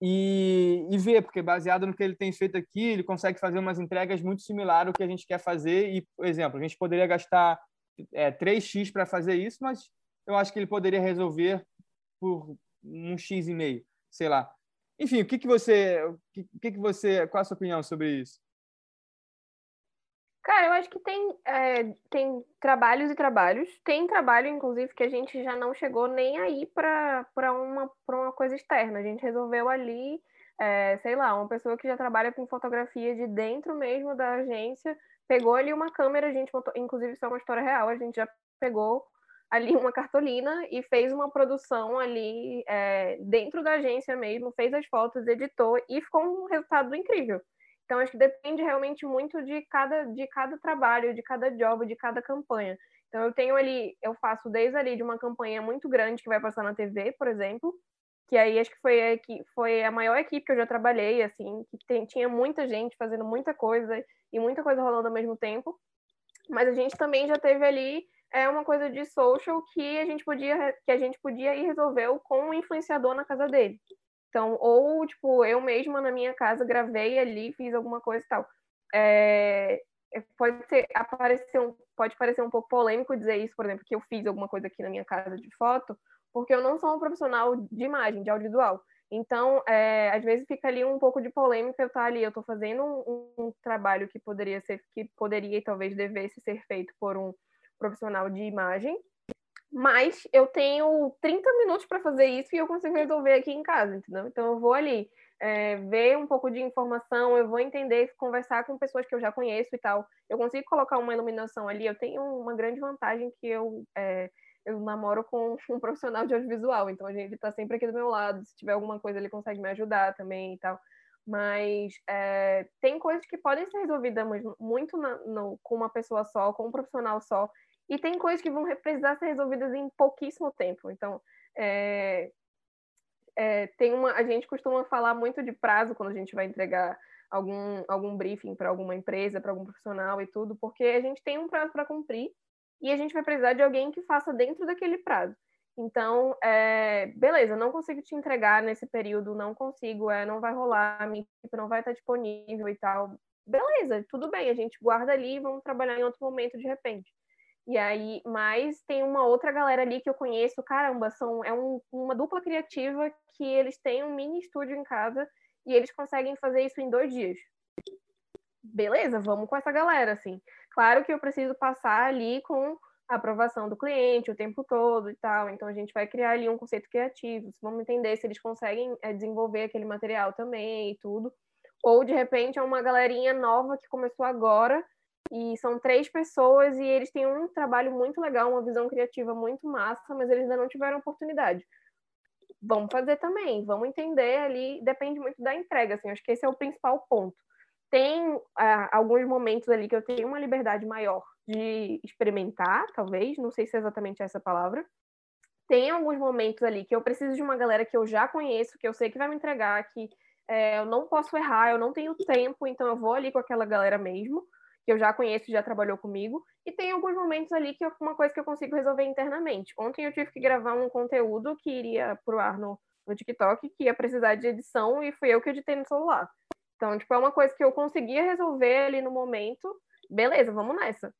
e, e ver, porque baseado no que ele tem feito aqui, ele consegue fazer umas entregas muito similares ao que a gente quer fazer. E, por exemplo, a gente poderia gastar é, 3x para fazer isso, mas eu acho que ele poderia resolver por um x e meio, sei lá. Enfim, o que que você, o que, que você, qual a sua opinião sobre isso? Cara, eu acho que tem, é, tem trabalhos e trabalhos. Tem trabalho, inclusive, que a gente já não chegou nem aí para uma, uma coisa externa. A gente resolveu ali, é, sei lá, uma pessoa que já trabalha com fotografia de dentro mesmo da agência, pegou ali uma câmera, a gente inclusive isso é uma história real, a gente já pegou ali uma cartolina e fez uma produção ali é, dentro da agência mesmo, fez as fotos, editou e ficou um resultado incrível. Então acho que depende realmente muito de cada de cada trabalho, de cada job, de cada campanha. Então eu tenho ali, eu faço desde ali de uma campanha muito grande que vai passar na TV, por exemplo, que aí acho que foi a, que foi a maior equipe que eu já trabalhei, assim, que tem, tinha muita gente fazendo muita coisa e muita coisa rolando ao mesmo tempo. Mas a gente também já teve ali é uma coisa de social que a gente podia que a gente podia ir resolveu com um influenciador na casa dele. Então, ou tipo, eu mesma na minha casa gravei ali, fiz alguma coisa e tal. É, é pode ser aparecer um, pode parecer um pouco polêmico dizer isso, por exemplo, que eu fiz alguma coisa aqui na minha casa de foto, porque eu não sou um profissional de imagem, de audiovisual. Então, é, às vezes fica ali um pouco de polêmica eu tá ali, eu estou fazendo um, um, trabalho que poderia ser, que poderia e talvez devesse ser feito por um profissional de imagem, mas eu tenho 30 minutos para fazer isso e eu consigo resolver aqui em casa, entendeu? Então eu vou ali é, ver um pouco de informação, eu vou entender, conversar com pessoas que eu já conheço e tal. Eu consigo colocar uma iluminação ali, eu tenho uma grande vantagem que eu. É, eu namoro com um profissional de audiovisual, então a gente está sempre aqui do meu lado. Se tiver alguma coisa, ele consegue me ajudar também e tal. Mas é, tem coisas que podem ser resolvidas muito na, no, com uma pessoa só, com um profissional só. E tem coisas que vão precisar ser resolvidas em pouquíssimo tempo. Então, é, é, tem uma, a gente costuma falar muito de prazo quando a gente vai entregar algum, algum briefing para alguma empresa, para algum profissional e tudo, porque a gente tem um prazo para cumprir e a gente vai precisar de alguém que faça dentro daquele prazo. Então, é, beleza, não consigo te entregar nesse período, não consigo, é, não vai rolar, a minha equipe não vai estar disponível e tal. Beleza, tudo bem, a gente guarda ali e vamos trabalhar em outro momento de repente. E aí, mas tem uma outra galera ali que eu conheço, caramba, são, é um, uma dupla criativa que eles têm um mini estúdio em casa e eles conseguem fazer isso em dois dias. Beleza, vamos com essa galera, assim. Claro que eu preciso passar ali com a aprovação do cliente o tempo todo e tal, então a gente vai criar ali um conceito criativo, vamos entender se eles conseguem é, desenvolver aquele material também e tudo. Ou, de repente, é uma galerinha nova que começou agora e são três pessoas e eles têm um trabalho muito legal, uma visão criativa muito massa, mas eles ainda não tiveram oportunidade. Vamos fazer também, vamos entender ali, depende muito da entrega, assim, acho que esse é o principal ponto. Tem ah, alguns momentos ali que eu tenho uma liberdade maior de experimentar, talvez, não sei se é exatamente essa palavra. Tem alguns momentos ali que eu preciso de uma galera que eu já conheço, que eu sei que vai me entregar, que é, eu não posso errar, eu não tenho tempo, então eu vou ali com aquela galera mesmo que eu já conheço já trabalhou comigo, e tem alguns momentos ali que é uma coisa que eu consigo resolver internamente. Ontem eu tive que gravar um conteúdo que iria pro ar no, no TikTok, que ia precisar de edição, e fui eu que editei no celular. Então, tipo, é uma coisa que eu conseguia resolver ali no momento, beleza, vamos nessa.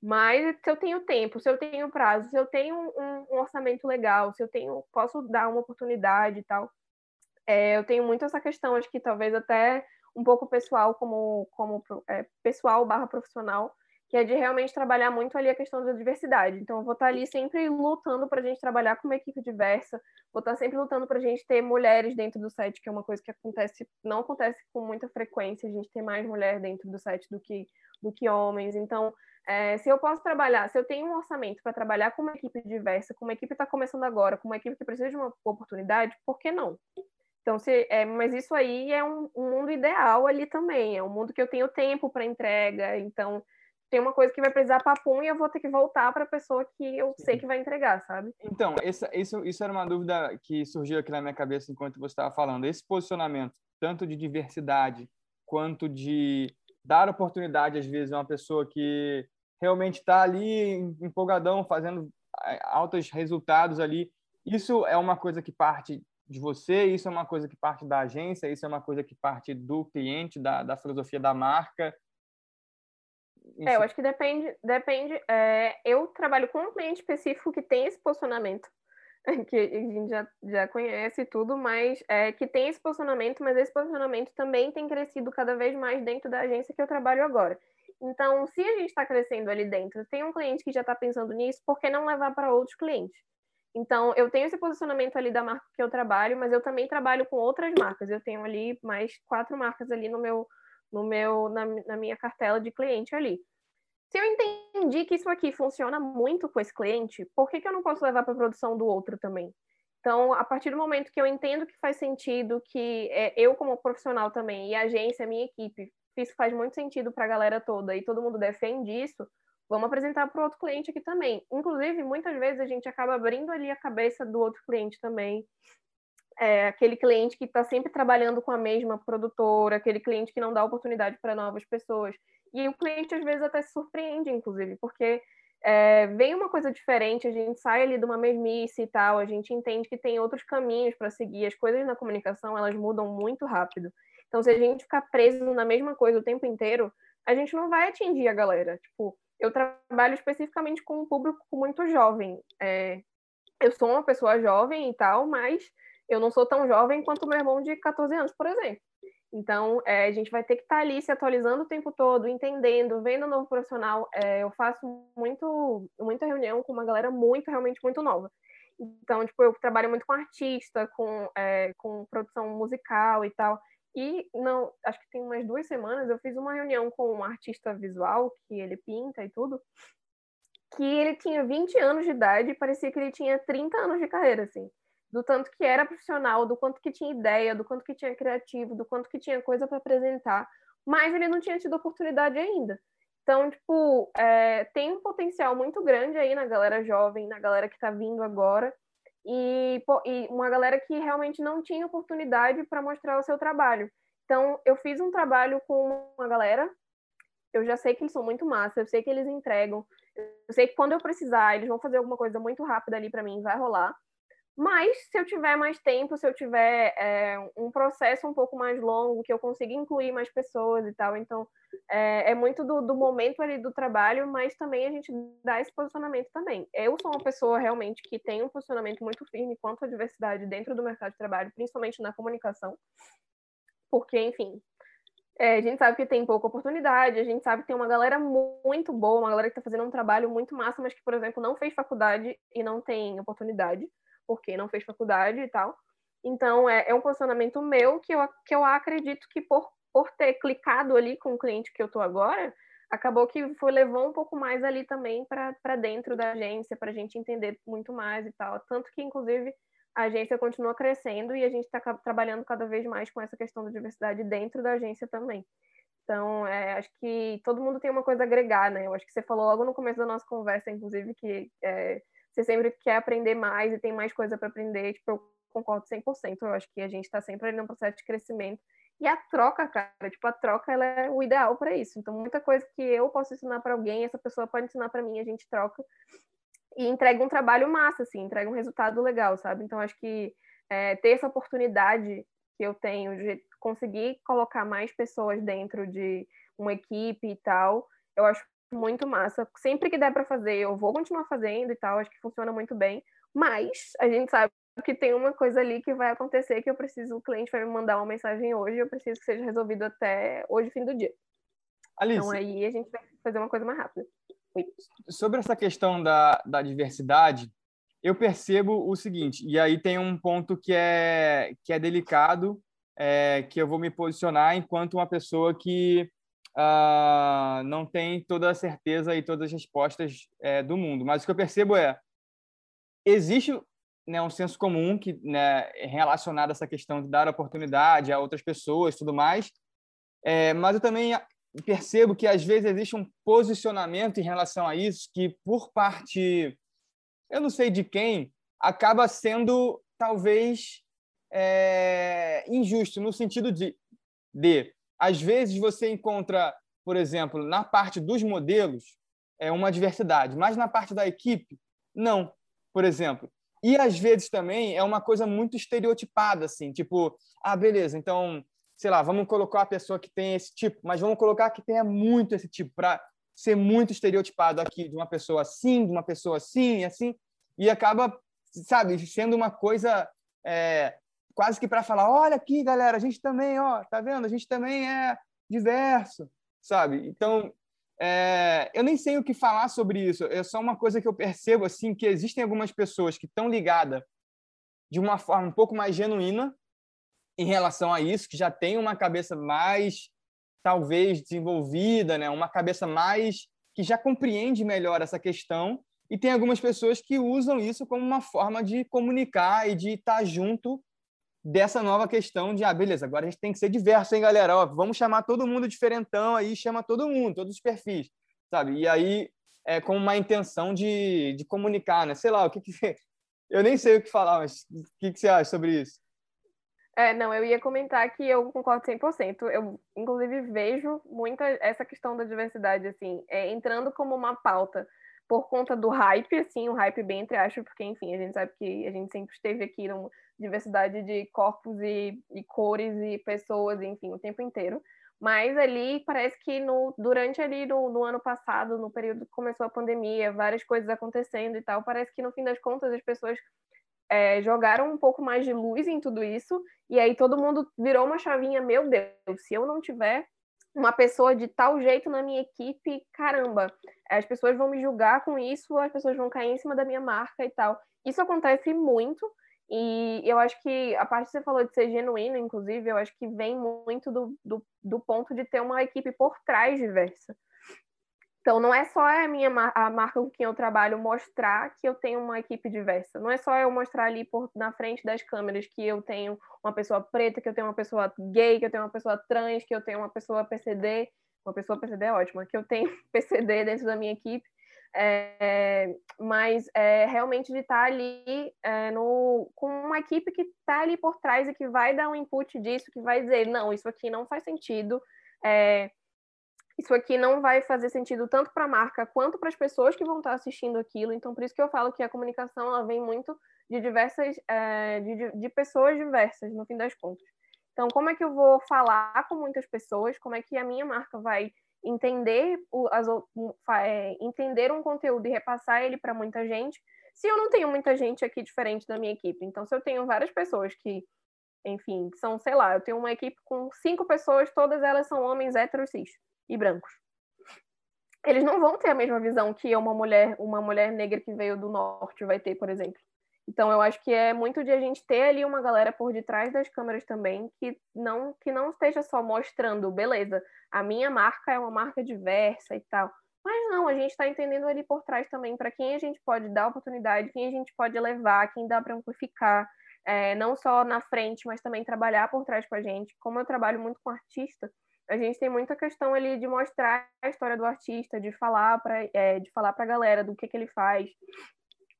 Mas se eu tenho tempo, se eu tenho prazo, se eu tenho um, um orçamento legal, se eu tenho, posso dar uma oportunidade e tal, é, eu tenho muito essa questão, acho que talvez até um pouco pessoal, como, como é, pessoal barra profissional, que é de realmente trabalhar muito ali a questão da diversidade. Então, eu vou estar ali sempre lutando para a gente trabalhar com uma equipe diversa, vou estar sempre lutando para a gente ter mulheres dentro do site, que é uma coisa que acontece, não acontece com muita frequência, a gente ter mais mulher dentro do site do que, do que homens. Então, é, se eu posso trabalhar, se eu tenho um orçamento para trabalhar com uma equipe diversa, com uma equipe que está começando agora, com uma equipe que precisa de uma oportunidade, por que não? Então, se, é, mas isso aí é um, um, mundo ideal ali também, é um mundo que eu tenho tempo para entrega, então tem uma coisa que vai precisar papum e eu vou ter que voltar para a pessoa que eu sei que vai entregar, sabe? Então, essa, isso, isso era uma dúvida que surgiu aqui na minha cabeça enquanto você estava falando. Esse posicionamento, tanto de diversidade quanto de dar oportunidade, às vezes, a uma pessoa que realmente está ali empolgadão, fazendo é, altos resultados ali. Isso é uma coisa que parte de você, isso é uma coisa que parte da agência, isso é uma coisa que parte do cliente, da, da filosofia da marca. É, eu acho que depende. depende é, eu trabalho com um cliente específico que tem esse posicionamento, que a gente já, já conhece tudo, mas é, que tem esse posicionamento, mas esse posicionamento também tem crescido cada vez mais dentro da agência que eu trabalho agora. Então, se a gente está crescendo ali dentro, tem um cliente que já está pensando nisso, por que não levar para outros clientes? Então, eu tenho esse posicionamento ali da marca que eu trabalho, mas eu também trabalho com outras marcas. Eu tenho ali mais quatro marcas ali no meu, no meu, na, na minha cartela de cliente ali. Se eu entendi que isso aqui funciona muito com esse cliente, por que, que eu não posso levar para a produção do outro também? Então, a partir do momento que eu entendo que faz sentido, que é, eu como profissional também, e a agência, a minha equipe, isso faz muito sentido para a galera toda e todo mundo defende isso, vamos apresentar para o outro cliente aqui também. Inclusive, muitas vezes a gente acaba abrindo ali a cabeça do outro cliente também. É, aquele cliente que está sempre trabalhando com a mesma produtora, aquele cliente que não dá oportunidade para novas pessoas. E o cliente às vezes até se surpreende, inclusive, porque é, vem uma coisa diferente, a gente sai ali de uma mesmice e tal, a gente entende que tem outros caminhos para seguir. As coisas na comunicação elas mudam muito rápido. Então, se a gente ficar preso na mesma coisa o tempo inteiro, a gente não vai atingir a galera. Tipo, eu trabalho especificamente com um público muito jovem. É, eu sou uma pessoa jovem e tal, mas eu não sou tão jovem quanto meu irmão de 14 anos, por exemplo. Então, é, a gente vai ter que estar tá ali se atualizando o tempo todo, entendendo, vendo o novo profissional. É, eu faço muito, muita reunião com uma galera muito, realmente muito nova. Então, tipo, eu trabalho muito com artista, com, é, com produção musical e tal. E não, acho que tem umas duas semanas eu fiz uma reunião com um artista visual que ele pinta e tudo, que ele tinha 20 anos de idade e parecia que ele tinha 30 anos de carreira, assim. Do tanto que era profissional, do quanto que tinha ideia, do quanto que tinha criativo, do quanto que tinha coisa para apresentar, mas ele não tinha tido oportunidade ainda. Então, tipo, é, tem um potencial muito grande aí na galera jovem, na galera que está vindo agora, e, e uma galera que realmente não tinha oportunidade para mostrar o seu trabalho. Então, eu fiz um trabalho com uma galera, eu já sei que eles são muito massa, eu sei que eles entregam, eu sei que quando eu precisar, eles vão fazer alguma coisa muito rápida ali para mim, vai rolar. Mas se eu tiver mais tempo, se eu tiver é, um processo um pouco mais longo, que eu consiga incluir mais pessoas e tal, então é, é muito do, do, momento ali do trabalho, mas também a gente dá esse posicionamento também. Eu sou uma pessoa realmente que tem um posicionamento muito firme quanto à diversidade dentro do mercado de trabalho, principalmente na comunicação, porque, enfim, é, a gente sabe que tem pouca oportunidade, a gente sabe que tem uma galera muito boa, uma galera que está fazendo um trabalho muito massa, mas que, por exemplo, não fez faculdade e não tem oportunidade porque não fez faculdade e tal. Então, é, é um posicionamento meu que eu, que eu acredito que por, por ter clicado ali com o cliente que eu estou agora, acabou que foi levou um pouco mais ali também para dentro da agência, para a gente entender muito mais e tal. Tanto que, inclusive, a agência continua crescendo e a gente está trabalhando cada vez mais com essa questão da diversidade dentro da agência também. Então, é, acho que todo mundo tem uma coisa a agregar, né? Eu acho que você falou logo no começo da nossa conversa, inclusive, que é, você sempre quer aprender mais e tem mais coisa para aprender, tipo, eu concordo 100%. Eu acho que a gente está sempre ali num processo de crescimento E a troca, cara, tipo, a troca ela é o ideal para isso. Então, muita coisa que eu posso ensinar para alguém, essa pessoa pode ensinar para mim, a gente troca e entrega um trabalho massa, assim, entrega um resultado legal, sabe? Então, acho que é, ter essa oportunidade que eu tenho de conseguir colocar mais pessoas dentro de uma equipe e tal, eu acho muito massa. Sempre que der para fazer, eu vou continuar fazendo e tal, acho que funciona muito bem. Mas a gente sabe que tem uma coisa ali que vai acontecer que eu preciso, o cliente vai me mandar uma mensagem hoje, eu preciso que seja resolvido até hoje, fim do dia. Alice, então aí a gente vai fazer uma coisa mais rápida. Oi. Sobre essa questão da, da diversidade, eu percebo o seguinte, e aí tem um ponto que é, que é delicado, é, que eu vou me posicionar enquanto uma pessoa que uh, não tem toda a certeza e todas as respostas é, do mundo. Mas o que eu percebo é, existe né, um senso comum que né, é relacionado a essa questão de dar oportunidade a outras pessoas tudo mais, é, mas eu também percebo que às vezes existe um posicionamento em relação a isso que por parte eu não sei de quem, acaba sendo talvez é, injusto, no sentido de, de, às vezes você encontra, por exemplo, na parte dos modelos, é uma diversidade, mas na parte da equipe, não, por exemplo. E às vezes também é uma coisa muito estereotipada, assim, tipo, ah, beleza, então, sei lá, vamos colocar a pessoa que tem esse tipo, mas vamos colocar que tenha muito esse tipo, para ser muito estereotipado aqui de uma pessoa assim, de uma pessoa assim, assim, e acaba, sabe, sendo uma coisa é, quase que para falar, olha aqui, galera, a gente também, ó, tá vendo? A gente também é diverso, sabe? Então, é, eu nem sei o que falar sobre isso. É só uma coisa que eu percebo assim que existem algumas pessoas que estão ligadas de uma forma um pouco mais genuína em relação a isso, que já tem uma cabeça mais talvez desenvolvida, né? Uma cabeça mais que já compreende melhor essa questão e tem algumas pessoas que usam isso como uma forma de comunicar e de estar junto dessa nova questão de, ah, beleza, agora a gente tem que ser diverso, hein, galera? Ó, vamos chamar todo mundo diferentão aí, chama todo mundo, todos os perfis, sabe? E aí é com uma intenção de, de comunicar, né? Sei lá, o que que... Eu nem sei o que falar, mas o que, que você acha sobre isso? É, não, eu ia comentar que eu concordo 100%. Eu, inclusive, vejo muita essa questão da diversidade, assim, é, entrando como uma pauta por conta do hype, assim, um hype bem entre aspas, porque, enfim, a gente sabe que a gente sempre esteve aqui numa diversidade de corpos e, e cores e pessoas, enfim, o tempo inteiro. Mas ali parece que no, durante ali no, no, ano passado, no período que começou a pandemia, várias coisas acontecendo e tal, parece que no fim das contas as pessoas é, jogaram um pouco mais de luz em tudo isso, e aí todo mundo virou uma chavinha, meu Deus, se eu não tiver uma pessoa de tal jeito na minha equipe, caramba, as pessoas vão me julgar com isso, as pessoas vão cair em cima da minha marca e tal. Isso acontece muito, e eu acho que a parte que você falou de ser genuíno, inclusive, eu acho que vem muito do, do, do ponto de ter uma equipe por trás diversa. Então, não é só a minha a marca com quem eu trabalho mostrar que eu tenho uma equipe diversa. Não é só eu mostrar ali por, na frente das câmeras que eu tenho uma pessoa preta, que eu tenho uma pessoa gay, que eu tenho uma pessoa trans, que eu tenho uma pessoa PCD. Uma pessoa PCD é ótima, que eu tenho PCD dentro da minha equipe. É, mas é, realmente de estar ali é, no, com uma equipe que está ali por trás e que vai dar um input disso, que vai dizer, não, isso aqui não faz sentido. É, isso aqui não vai fazer sentido tanto para a marca quanto para as pessoas que vão estar assistindo aquilo. Então, por isso que eu falo que a comunicação ela vem muito de diversas, é, de, de pessoas diversas, no fim das contas. Então, como é que eu vou falar com muitas pessoas? Como é que a minha marca vai entender, o, as, é, entender um conteúdo e repassar ele para muita gente? Se eu não tenho muita gente aqui diferente da minha equipe, então se eu tenho várias pessoas que, enfim, são, sei lá, eu tenho uma equipe com cinco pessoas, todas elas são homens héteros cis e brancos. Eles não vão ter a mesma visão que uma mulher, uma mulher negra que veio do norte vai ter, por exemplo. Então eu acho que é muito de a gente ter ali uma galera por detrás das câmeras também que não que não esteja só mostrando, beleza, a minha marca é uma marca diversa e tal. Mas não, a gente está entendendo ali por trás também para quem a gente pode dar oportunidade, quem a gente pode levar, quem dá para amplificar, é, não só na frente, mas também trabalhar por trás com a gente. Como eu trabalho muito com artista, a gente tem muita questão ali de mostrar a história do artista, de falar para é, de falar para a galera do que, que ele faz,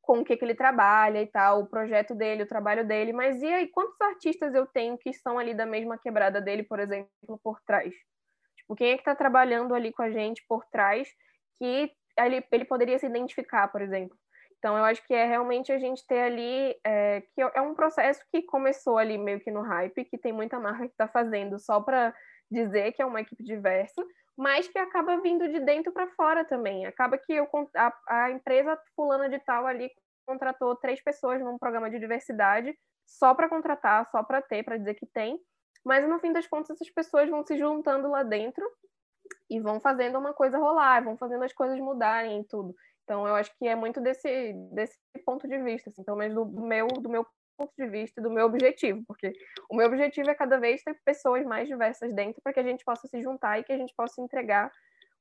com o que, que ele trabalha e tal, o projeto dele, o trabalho dele, mas e aí, quantos artistas eu tenho que estão ali da mesma quebrada dele, por exemplo, por trás? Tipo, quem é que está trabalhando ali com a gente por trás que ele, ele poderia se identificar, por exemplo? Então, eu acho que é realmente a gente ter ali, é, que é um processo que começou ali meio que no hype, que tem muita marca que está fazendo só para dizer que é uma equipe diversa, mas que acaba vindo de dentro para fora também. Acaba que eu, a, a empresa fulana de tal ali contratou três pessoas num programa de diversidade só para contratar, só para ter, para dizer que tem. Mas no fim das contas, essas pessoas vão se juntando lá dentro e vão fazendo uma coisa rolar, vão fazendo as coisas mudarem e tudo. Então, eu acho que é muito desse, desse ponto de vista, assim, pelo menos do, meu, do meu ponto de vista, do meu objetivo, porque o meu objetivo é cada vez ter pessoas mais diversas dentro para que a gente possa se juntar e que a gente possa entregar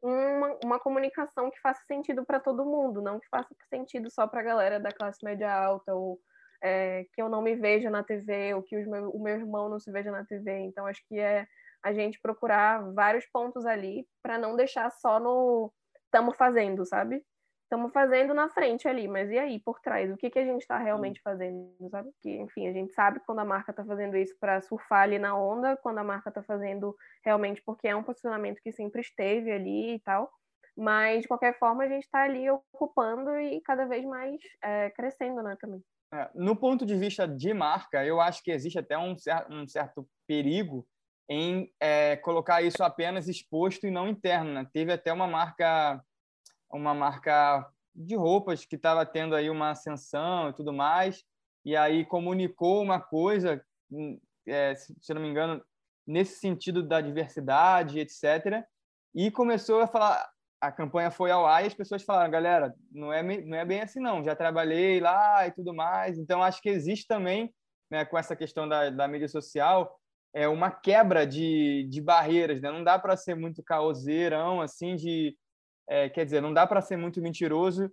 uma, uma comunicação que faça sentido para todo mundo, não que faça sentido só para a galera da classe média alta ou é, que eu não me veja na TV ou que meu, o meu irmão não se veja na TV. Então, acho que é a gente procurar vários pontos ali para não deixar só no estamos fazendo, sabe? Estamos fazendo na frente ali, mas e aí, por trás? O que, que a gente está realmente fazendo, sabe? Que, enfim, a gente sabe quando a marca está fazendo isso para surfar ali na onda, quando a marca está fazendo realmente porque é um posicionamento que sempre esteve ali e tal. Mas, de qualquer forma, a gente está ali ocupando e cada vez mais é, crescendo, né, também. É, no ponto de vista de marca, eu acho que existe até um, cer um certo perigo em é, colocar isso apenas exposto e não interno. Né? Teve até uma marca uma marca de roupas que estava tendo aí uma ascensão e tudo mais, e aí comunicou uma coisa, hum, é, se não me engano, nesse sentido da diversidade, etc. E começou a falar, a campanha foi ao ar e as pessoas falaram, galera, não é, não é bem assim não, já trabalhei lá e tudo mais. Então, acho que existe também, né, com essa questão da, da mídia social, é uma quebra de, de barreiras, né? Não dá para ser muito caoseirão, assim, de é, quer dizer, não dá para ser muito mentiroso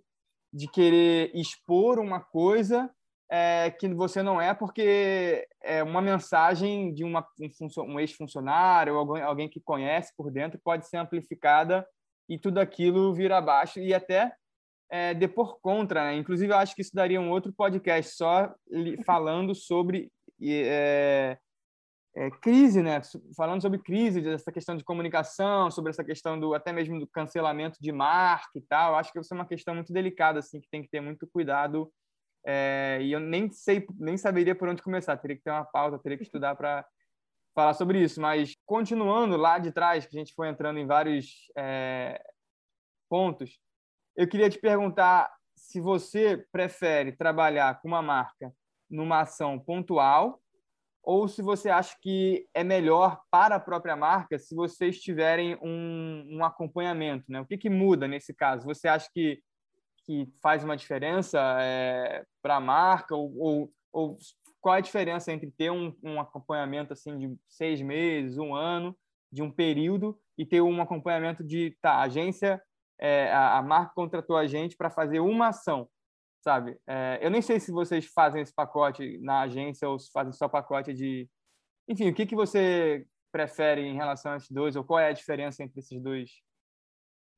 de querer expor uma coisa é, que você não é, porque é uma mensagem de uma, um, um ex-funcionário alguém, alguém que conhece por dentro pode ser amplificada e tudo aquilo vira abaixo e até é, depor contra. Né? Inclusive, eu acho que isso daria um outro podcast só falando sobre é, é, crise, né? Falando sobre crise, dessa questão de comunicação, sobre essa questão do até mesmo do cancelamento de marca e tal. Acho que isso é uma questão muito delicada, assim, que tem que ter muito cuidado. É, e eu nem sei, nem saberia por onde começar. Teria que ter uma pauta, teria que estudar para falar sobre isso. Mas continuando lá de trás, que a gente foi entrando em vários é, pontos, eu queria te perguntar se você prefere trabalhar com uma marca numa ação pontual ou se você acha que é melhor para a própria marca se vocês tiverem um, um acompanhamento, né? O que, que muda nesse caso? Você acha que, que faz uma diferença é, para a marca ou, ou, ou, qual é a diferença entre ter um, um acompanhamento assim de seis meses, um ano, de um período e ter um acompanhamento de tá, a agência, é, a, a marca contratou a gente para fazer uma ação sabe? É, eu nem sei se vocês fazem esse pacote na agência ou se fazem só pacote de... Enfim, o que, que você prefere em relação a esses dois? Ou qual é a diferença entre esses dois?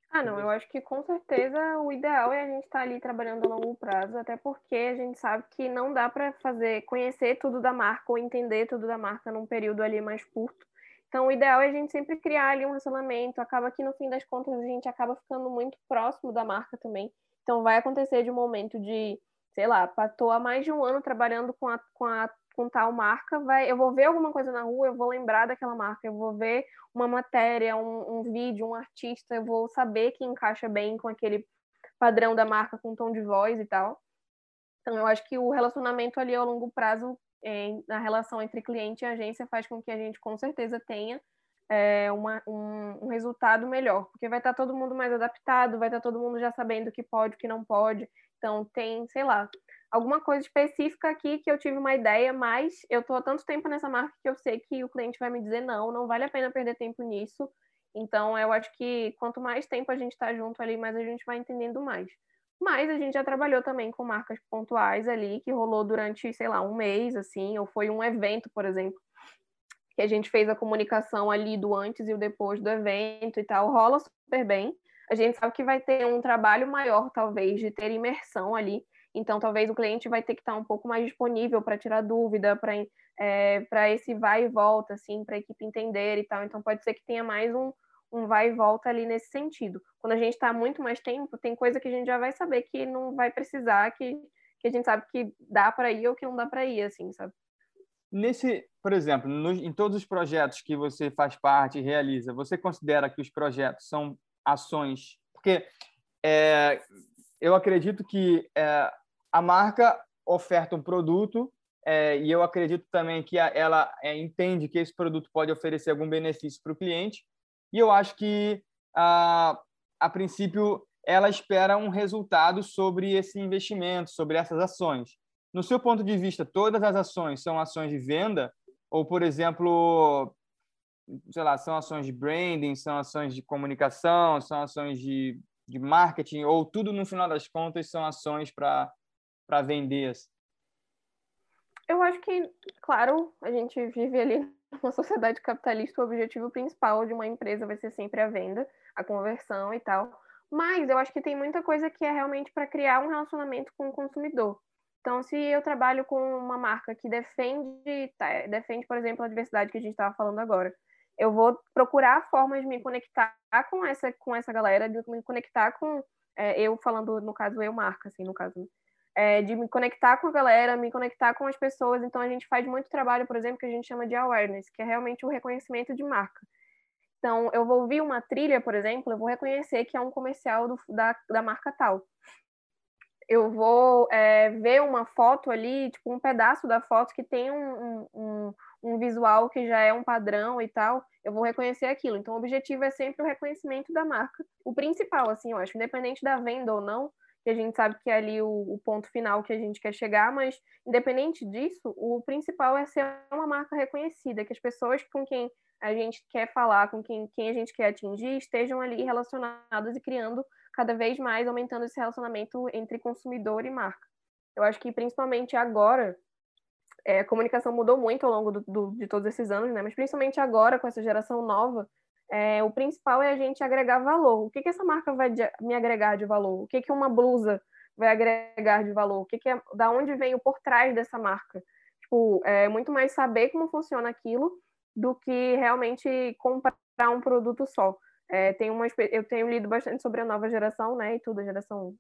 Ah, não, eu acho que com certeza o ideal é a gente estar tá ali trabalhando a longo prazo, até porque a gente sabe que não dá para fazer, conhecer tudo da marca ou entender tudo da marca num período ali mais curto. Então, o ideal é a gente sempre criar ali um relacionamento. Acaba que no fim das contas a gente acaba ficando muito próximo da marca também. Então, vai acontecer de um momento de, sei lá, estou há mais de um ano trabalhando com, a, com, a, com tal marca, vai, eu vou ver alguma coisa na rua, eu vou lembrar daquela marca, eu vou ver uma matéria, um, um vídeo, um artista, eu vou saber que encaixa bem com aquele padrão da marca, com tom de voz e tal. Então, eu acho que o relacionamento ali ao longo prazo, em, na relação entre cliente e agência, faz com que a gente, com certeza, tenha é, uma, um, um, resultado melhor, porque vai estar tá todo mundo mais adaptado, vai estar tá todo mundo já sabendo o que pode, o que não pode. Então, tem, sei lá, alguma coisa específica aqui que eu tive uma ideia, mas eu estou há tanto tempo nessa marca que eu sei que o cliente vai me dizer não, não vale a pena perder tempo nisso. Então, eu acho que quanto mais tempo a gente está junto ali, mais a gente vai entendendo mais. Mas a gente já trabalhou também com marcas pontuais ali, que rolou durante, sei lá, um mês, assim, ou foi um evento, por exemplo, que a gente fez a comunicação ali do antes e o depois do evento e tal, rola super bem. a gente sabe que vai ter um trabalho maior, talvez, de ter imersão ali. Então, talvez o cliente vai ter que estar um pouco mais disponível para tirar dúvida, para é, esse vai e volta, assim, para a equipe entender e tal. Então, pode ser que tenha mais um, um vai e volta ali nesse sentido. Quando a gente está muito mais tempo, tem coisa que a gente já vai saber que não vai precisar, que, que a gente sabe que dá para ir ou que não dá para ir, assim, sabe? Nesse, por exemplo, no, em todos os projetos que você faz parte e realiza, você considera que os projetos são ações? Porque é, eu acredito que é, a marca oferta um produto é, e eu acredito também que a, ela é, entende que esse produto pode oferecer algum benefício para o cliente e eu acho que a, a princípio ela espera um resultado sobre esse investimento, sobre essas ações. No seu ponto de vista, todas as ações são ações de venda? Ou, por exemplo, sei lá, são ações de branding, são ações de comunicação, são ações de, de marketing, ou tudo, no final das contas, são ações para vender? Eu acho que, claro, a gente vive ali numa sociedade capitalista, o objetivo principal de uma empresa vai ser sempre a venda, a conversão e tal. Mas eu acho que tem muita coisa que é realmente para criar um relacionamento com o consumidor. Então, se eu trabalho com uma marca que defende, tá, defende, por exemplo, a diversidade que a gente estava falando agora, eu vou procurar formas de me conectar com essa, com essa galera, de me conectar com é, eu falando, no caso, eu marca, assim, no caso, né? é, de me conectar com a galera, me conectar com as pessoas. Então, a gente faz muito trabalho, por exemplo, que a gente chama de awareness, que é realmente o reconhecimento de marca. Então, eu vou ouvir uma trilha, por exemplo, eu vou reconhecer que é um comercial do, da, da marca tal eu vou é, ver uma foto ali, tipo, um pedaço da foto que tem um, um, um, visual que já é um padrão e tal, eu vou reconhecer aquilo. Então, o objetivo é sempre o reconhecimento da marca. O principal, assim, eu acho, independente da venda ou não, que a gente sabe que é ali o, o ponto final que a gente quer chegar, mas independente disso, o principal é ser uma marca reconhecida, que as pessoas com quem a gente quer falar, com quem, quem a gente quer atingir, estejam ali relacionadas e criando cada vez mais aumentando esse relacionamento entre consumidor e marca. Eu acho que principalmente agora, é, a comunicação mudou muito ao longo do, do, de todos esses anos, né? Mas principalmente agora, com essa geração nova, é, o principal é a gente agregar valor. O que, que essa marca vai de, me agregar de valor? O que, que uma blusa vai agregar de valor? O que, que é, da onde vem o por trás dessa marca? Tipo, é muito mais saber como funciona aquilo do que realmente comprar um produto só. É, tem uma, eu tenho lido bastante sobre a nova geração, né? E tudo, a geração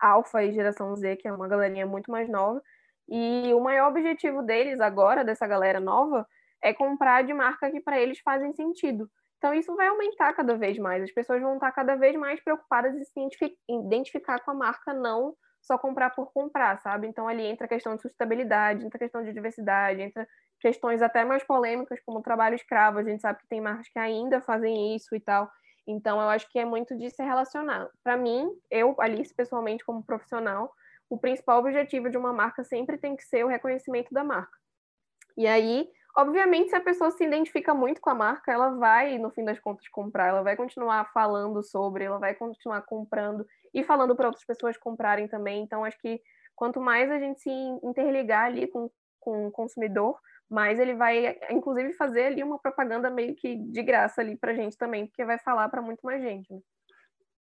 Alpha e geração Z, que é uma galerinha muito mais nova. E o maior objetivo deles agora, dessa galera nova, é comprar de marca que para eles fazem sentido. Então isso vai aumentar cada vez mais. As pessoas vão estar cada vez mais preocupadas em se identificar com a marca, não só comprar por comprar, sabe? Então ali entra a questão de sustentabilidade, entra a questão de diversidade, entra questões até mais polêmicas, como o trabalho escravo. A gente sabe que tem marcas que ainda fazem isso e tal. Então, eu acho que é muito de se relacionar. Para mim, eu, Alice, pessoalmente, como profissional, o principal objetivo de uma marca sempre tem que ser o reconhecimento da marca. E aí, obviamente, se a pessoa se identifica muito com a marca, ela vai, no fim das contas, comprar, ela vai continuar falando sobre, ela vai continuar comprando e falando para outras pessoas comprarem também. Então, acho que quanto mais a gente se interligar ali com, com o consumidor, mas ele vai, inclusive, fazer ali uma propaganda meio que de graça ali para gente também, porque vai falar para muito mais gente. Né?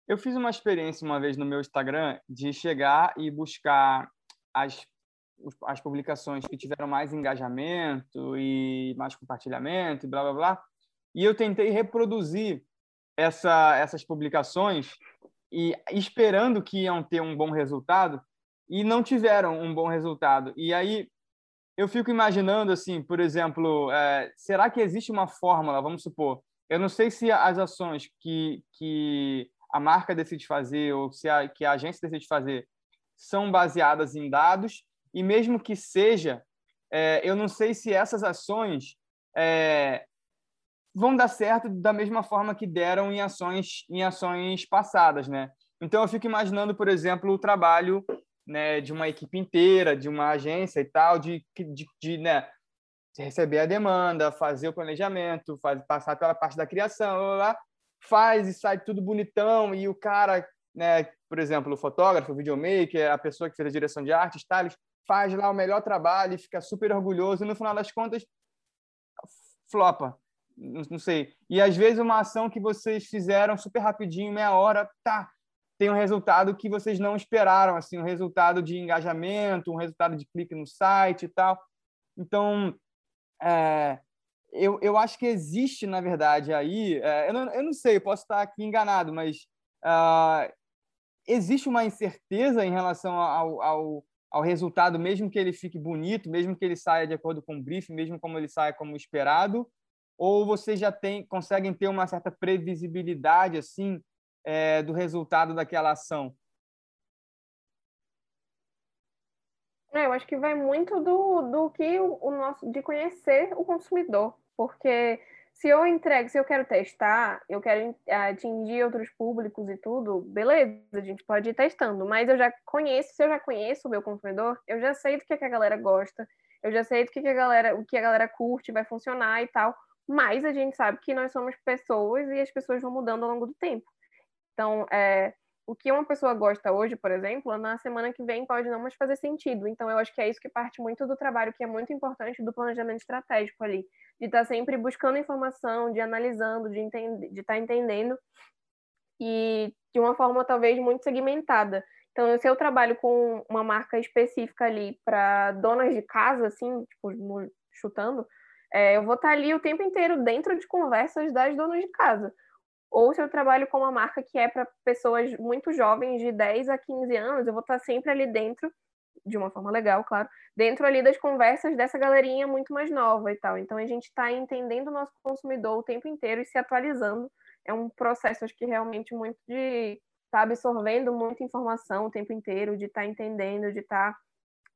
Eu fiz uma experiência uma vez no meu Instagram de chegar e buscar as, as publicações que tiveram mais engajamento e mais compartilhamento e blá blá blá. E eu tentei reproduzir essa, essas publicações e esperando que iam ter um bom resultado e não tiveram um bom resultado. E aí eu fico imaginando assim, por exemplo, é, será que existe uma fórmula? Vamos supor, eu não sei se as ações que, que a marca decide fazer ou se a, que a agência decide fazer são baseadas em dados e mesmo que seja, é, eu não sei se essas ações é, vão dar certo da mesma forma que deram em ações em ações passadas, né? Então eu fico imaginando, por exemplo, o trabalho né, de uma equipe inteira, de uma agência e tal, de, de, de né, receber a demanda, fazer o planejamento, faz, passar pela parte da criação, lá, lá, faz e sai tudo bonitão, e o cara, né, por exemplo, o fotógrafo, o videomaker, a pessoa que fez a direção de arte, stylist, faz lá o melhor trabalho e fica super orgulhoso, e no final das contas, flopa. não, não sei. E às vezes uma ação que vocês fizeram super rapidinho, meia hora, tá, tem um resultado que vocês não esperaram, assim, um resultado de engajamento, um resultado de clique no site e tal. Então, é, eu, eu acho que existe, na verdade, aí, é, eu, não, eu não sei, eu posso estar aqui enganado, mas uh, existe uma incerteza em relação ao, ao, ao, resultado, mesmo que ele fique bonito, mesmo que ele saia de acordo com o briefing, mesmo como ele saia como esperado, ou vocês já tem, conseguem ter uma certa previsibilidade assim é, do resultado daquela ação? É, eu acho que vai muito do, do que o, o nosso de conhecer o consumidor, porque se eu entrego, se eu quero testar, eu quero atingir outros públicos e tudo, beleza, a gente pode ir testando, mas eu já conheço, se eu já conheço o meu consumidor, eu já sei do que, é que a galera gosta, eu já sei do que, que a galera, o que a galera curte, vai funcionar e tal, mas a gente sabe que nós somos pessoas e as pessoas vão mudando ao longo do tempo. Então, é, o que uma pessoa gosta hoje, por exemplo, na semana que vem pode não mais fazer sentido. Então, eu acho que é isso que parte muito do trabalho que é muito importante do planejamento estratégico ali, de estar tá sempre buscando informação, de analisando, de de estar tá entendendo e de uma forma talvez muito segmentada. Então, se eu trabalho com uma marca específica ali para donas de casa, assim, tipo, chutando, é, eu vou estar tá ali o tempo inteiro dentro de conversas das donas de casa ou se eu trabalho com uma marca que é para pessoas muito jovens, de 10 a 15 anos, eu vou estar sempre ali dentro, de uma forma legal, claro, dentro ali das conversas dessa galerinha muito mais nova e tal. Então a gente está entendendo o nosso consumidor o tempo inteiro e se atualizando. É um processo, acho que realmente muito de estar tá absorvendo muita informação o tempo inteiro, de estar tá entendendo, de estar tá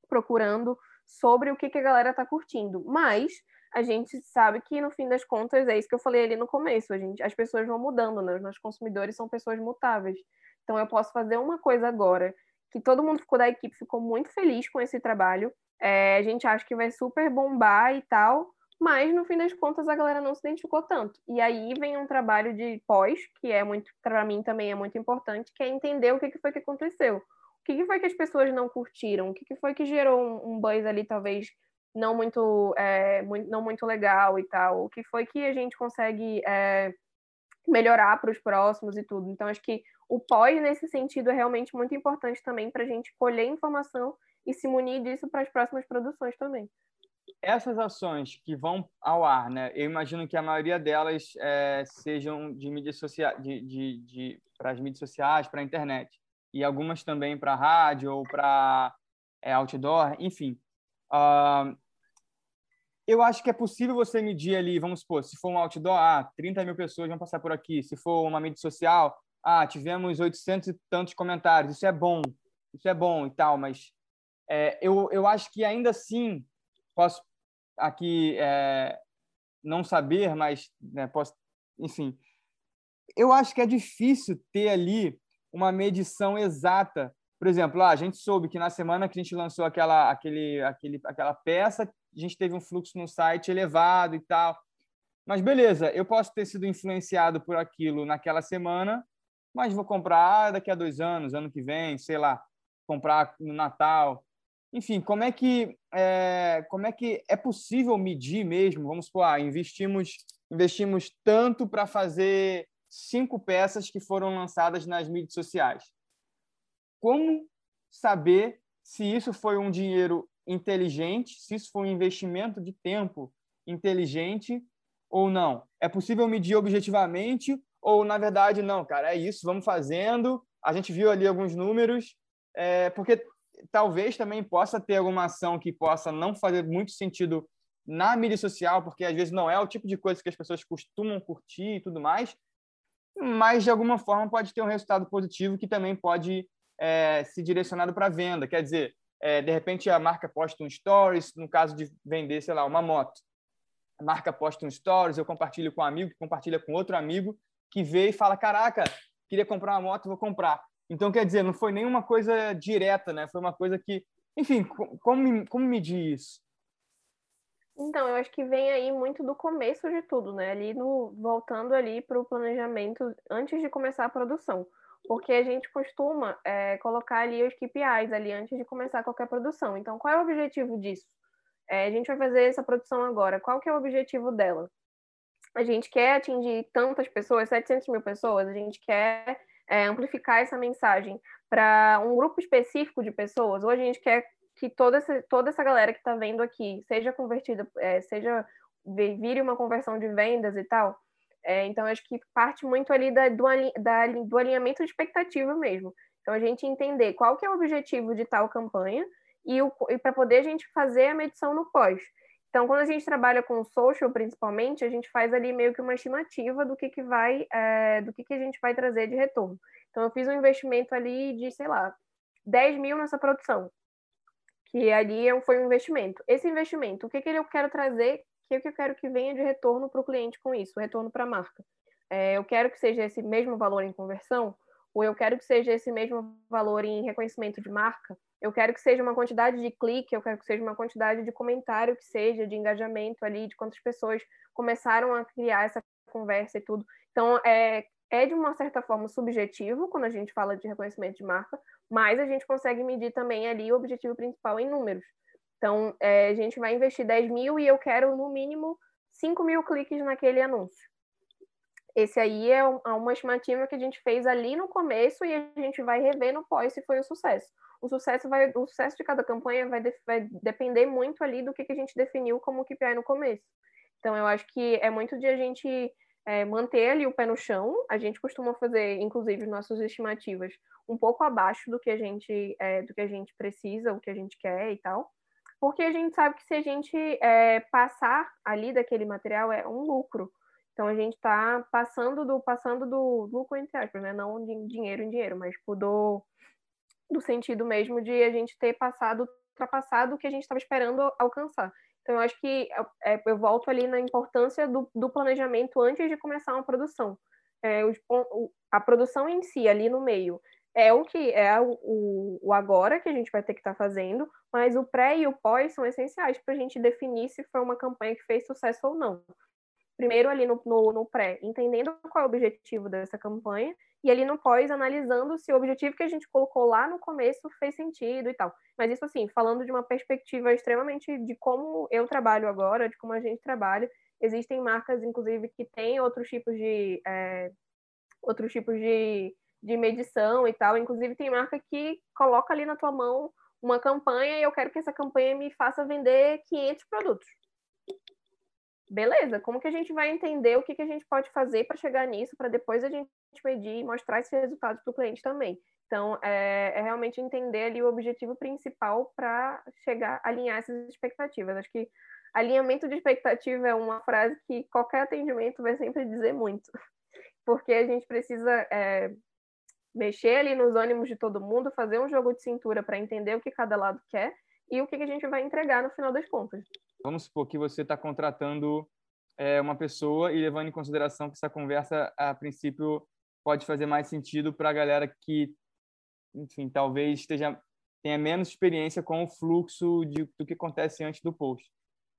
procurando sobre o que, que a galera está curtindo. Mas a gente sabe que no fim das contas é isso que eu falei ali no começo, a gente, as pessoas vão mudando, né? Os nossos consumidores são pessoas mutáveis. Então eu posso fazer uma coisa agora que todo mundo ficou da equipe ficou muito feliz com esse trabalho. É, a gente acha que vai super bombar e tal, mas no fim das contas a galera não se identificou tanto. E aí vem um trabalho de pós, que é muito, para mim também é muito importante, que é entender o que, que foi que aconteceu. O que, que foi que as pessoas não curtiram? O que, que foi que gerou um, um buzz ali, talvez não muito, é, muito, não muito legal e tal. O que foi que a gente consegue é, melhorar para os próximos e tudo. Então, acho que o pós, nesse sentido, é realmente muito importante também para a gente colher informação e se munir disso para as próximas produções também. Essas ações que vão ao ar, né? Eu imagino que a maioria delas é, sejam de mídias sociais, de, de, de para as mídias sociais, para a internet, e algumas também para rádio ou para é, outdoor, enfim. Uh, eu acho que é possível você medir ali, vamos supor, se for um outdoor, ah, 30 mil pessoas vão passar por aqui. Se for uma mídia social, ah, tivemos 800 e tantos comentários. Isso é bom, isso é bom e tal, mas é, eu, eu acho que ainda assim posso aqui é, não saber, mas né, posso, enfim, eu acho que é difícil ter ali uma medição exata. Por exemplo, ah, a gente soube que na semana que a gente lançou aquela, aquele, aquele, aquela peça, a gente teve um fluxo no site elevado e tal. Mas beleza, eu posso ter sido influenciado por aquilo naquela semana, mas vou comprar daqui a dois anos, ano que vem, sei lá, comprar no Natal. Enfim, como é que é, como é que é possível medir mesmo? Vamos supor, ah, investimos investimos tanto para fazer cinco peças que foram lançadas nas mídias sociais. Como saber se isso foi um dinheiro inteligente, se isso for um investimento de tempo inteligente ou não. É possível medir objetivamente ou, na verdade, não, cara, é isso, vamos fazendo. A gente viu ali alguns números, é, porque talvez também possa ter alguma ação que possa não fazer muito sentido na mídia social, porque às vezes não é o tipo de coisa que as pessoas costumam curtir e tudo mais, mas de alguma forma pode ter um resultado positivo que também pode é, se direcionado para venda. Quer dizer, é, de repente a marca posta um stories, no caso de vender, sei lá, uma moto. A marca posta um stories, eu compartilho com um amigo, que compartilha com outro amigo, que vê e fala: Caraca, queria comprar uma moto, vou comprar. Então, quer dizer, não foi nenhuma coisa direta, né? Foi uma coisa que. Enfim, como, como medir isso? Então, eu acho que vem aí muito do começo de tudo, né? Ali no, voltando ali para o planejamento antes de começar a produção porque a gente costuma é, colocar ali os KPIs ali antes de começar qualquer produção. Então, qual é o objetivo disso? É, a gente vai fazer essa produção agora. Qual que é o objetivo dela? a gente quer atingir tantas pessoas, 700 mil pessoas, a gente quer é, amplificar essa mensagem para um grupo específico de pessoas, ou a gente quer que toda essa, toda essa galera que está vendo aqui seja convertida, é, seja vire uma conversão de vendas e tal. É, então, acho que parte muito ali da, do, da, do alinhamento de expectativa mesmo. Então, a gente entender qual que é o objetivo de tal campanha e, e para poder a gente fazer a medição no pós. Então, quando a gente trabalha com social, principalmente, a gente faz ali meio que uma estimativa do que, que vai, é, do que, que a gente vai trazer de retorno. Então, eu fiz um investimento ali de, sei lá, 10 mil nessa produção, que ali é foi um investimento. Esse investimento, o que, que eu quero trazer, o que, que eu quero que venha de retorno para o cliente com isso, retorno para a marca? É, eu quero que seja esse mesmo valor em conversão, ou eu quero que seja esse mesmo valor em reconhecimento de marca, eu quero que seja uma quantidade de clique, eu quero que seja uma quantidade de comentário que seja, de engajamento ali, de quantas pessoas começaram a criar essa conversa e tudo. Então, é, é de uma certa forma subjetivo quando a gente fala de reconhecimento de marca, mas a gente consegue medir também ali o objetivo principal em números. Então, é, a gente vai investir 10 mil e eu quero, no mínimo, 5 mil cliques naquele anúncio. Esse aí é, é uma estimativa que a gente fez ali no começo e a gente vai rever no pós se foi um sucesso o sucesso vai, o sucesso de cada campanha vai, de, vai depender muito ali do que, que a gente definiu como KPI no começo. Então, eu acho que é muito de a gente é, manter ali o pé no chão. A gente costuma fazer, inclusive, nossas estimativas um pouco abaixo do que a gente é, do que a gente precisa, o que a gente quer e tal, porque a gente sabe que se a gente é, passar ali daquele material é um lucro. Então a gente está passando do passando do lucro entre aspas, né? Não de dinheiro em dinheiro, mas tipo, do do sentido mesmo de a gente ter passado, ultrapassado o que a gente estava esperando alcançar. Então, eu acho que é, eu volto ali na importância do, do planejamento antes de começar uma produção. É, o, a produção em si, ali no meio, é o que é o, o, agora que a gente vai ter que estar tá fazendo, mas o pré e o pós são essenciais para a gente definir se foi uma campanha que fez sucesso ou não primeiro ali no, no, no, pré, entendendo qual é o objetivo dessa campanha, e ali no pós, analisando se o objetivo que a gente colocou lá no começo fez sentido e tal. Mas isso, assim, falando de uma perspectiva extremamente de como eu trabalho agora, de como a gente trabalha, existem marcas, inclusive, que têm outros tipos de. É, outros tipos de, de medição e tal. Inclusive, tem marca que coloca ali na tua mão uma campanha e eu quero que essa campanha me faça vender 500 produtos beleza, como que a gente vai entender o que, que a gente pode fazer para chegar nisso, para depois a gente medir e mostrar esses resultados para o cliente também. Então, é, é, realmente entender ali o objetivo principal para chegar, alinhar essas expectativas. Acho que alinhamento de expectativa é uma frase que qualquer atendimento vai sempre dizer muito, porque a gente precisa é, mexer ali nos ânimos de todo mundo, fazer um jogo de cintura para entender o que cada lado quer e o que, que a gente vai entregar no final das contas. Vamos supor que você está contratando é, uma pessoa e levando em consideração que essa conversa, a princípio, pode fazer mais sentido para a galera que, enfim, talvez esteja tenha menos experiência com o fluxo de, do que acontece antes do post.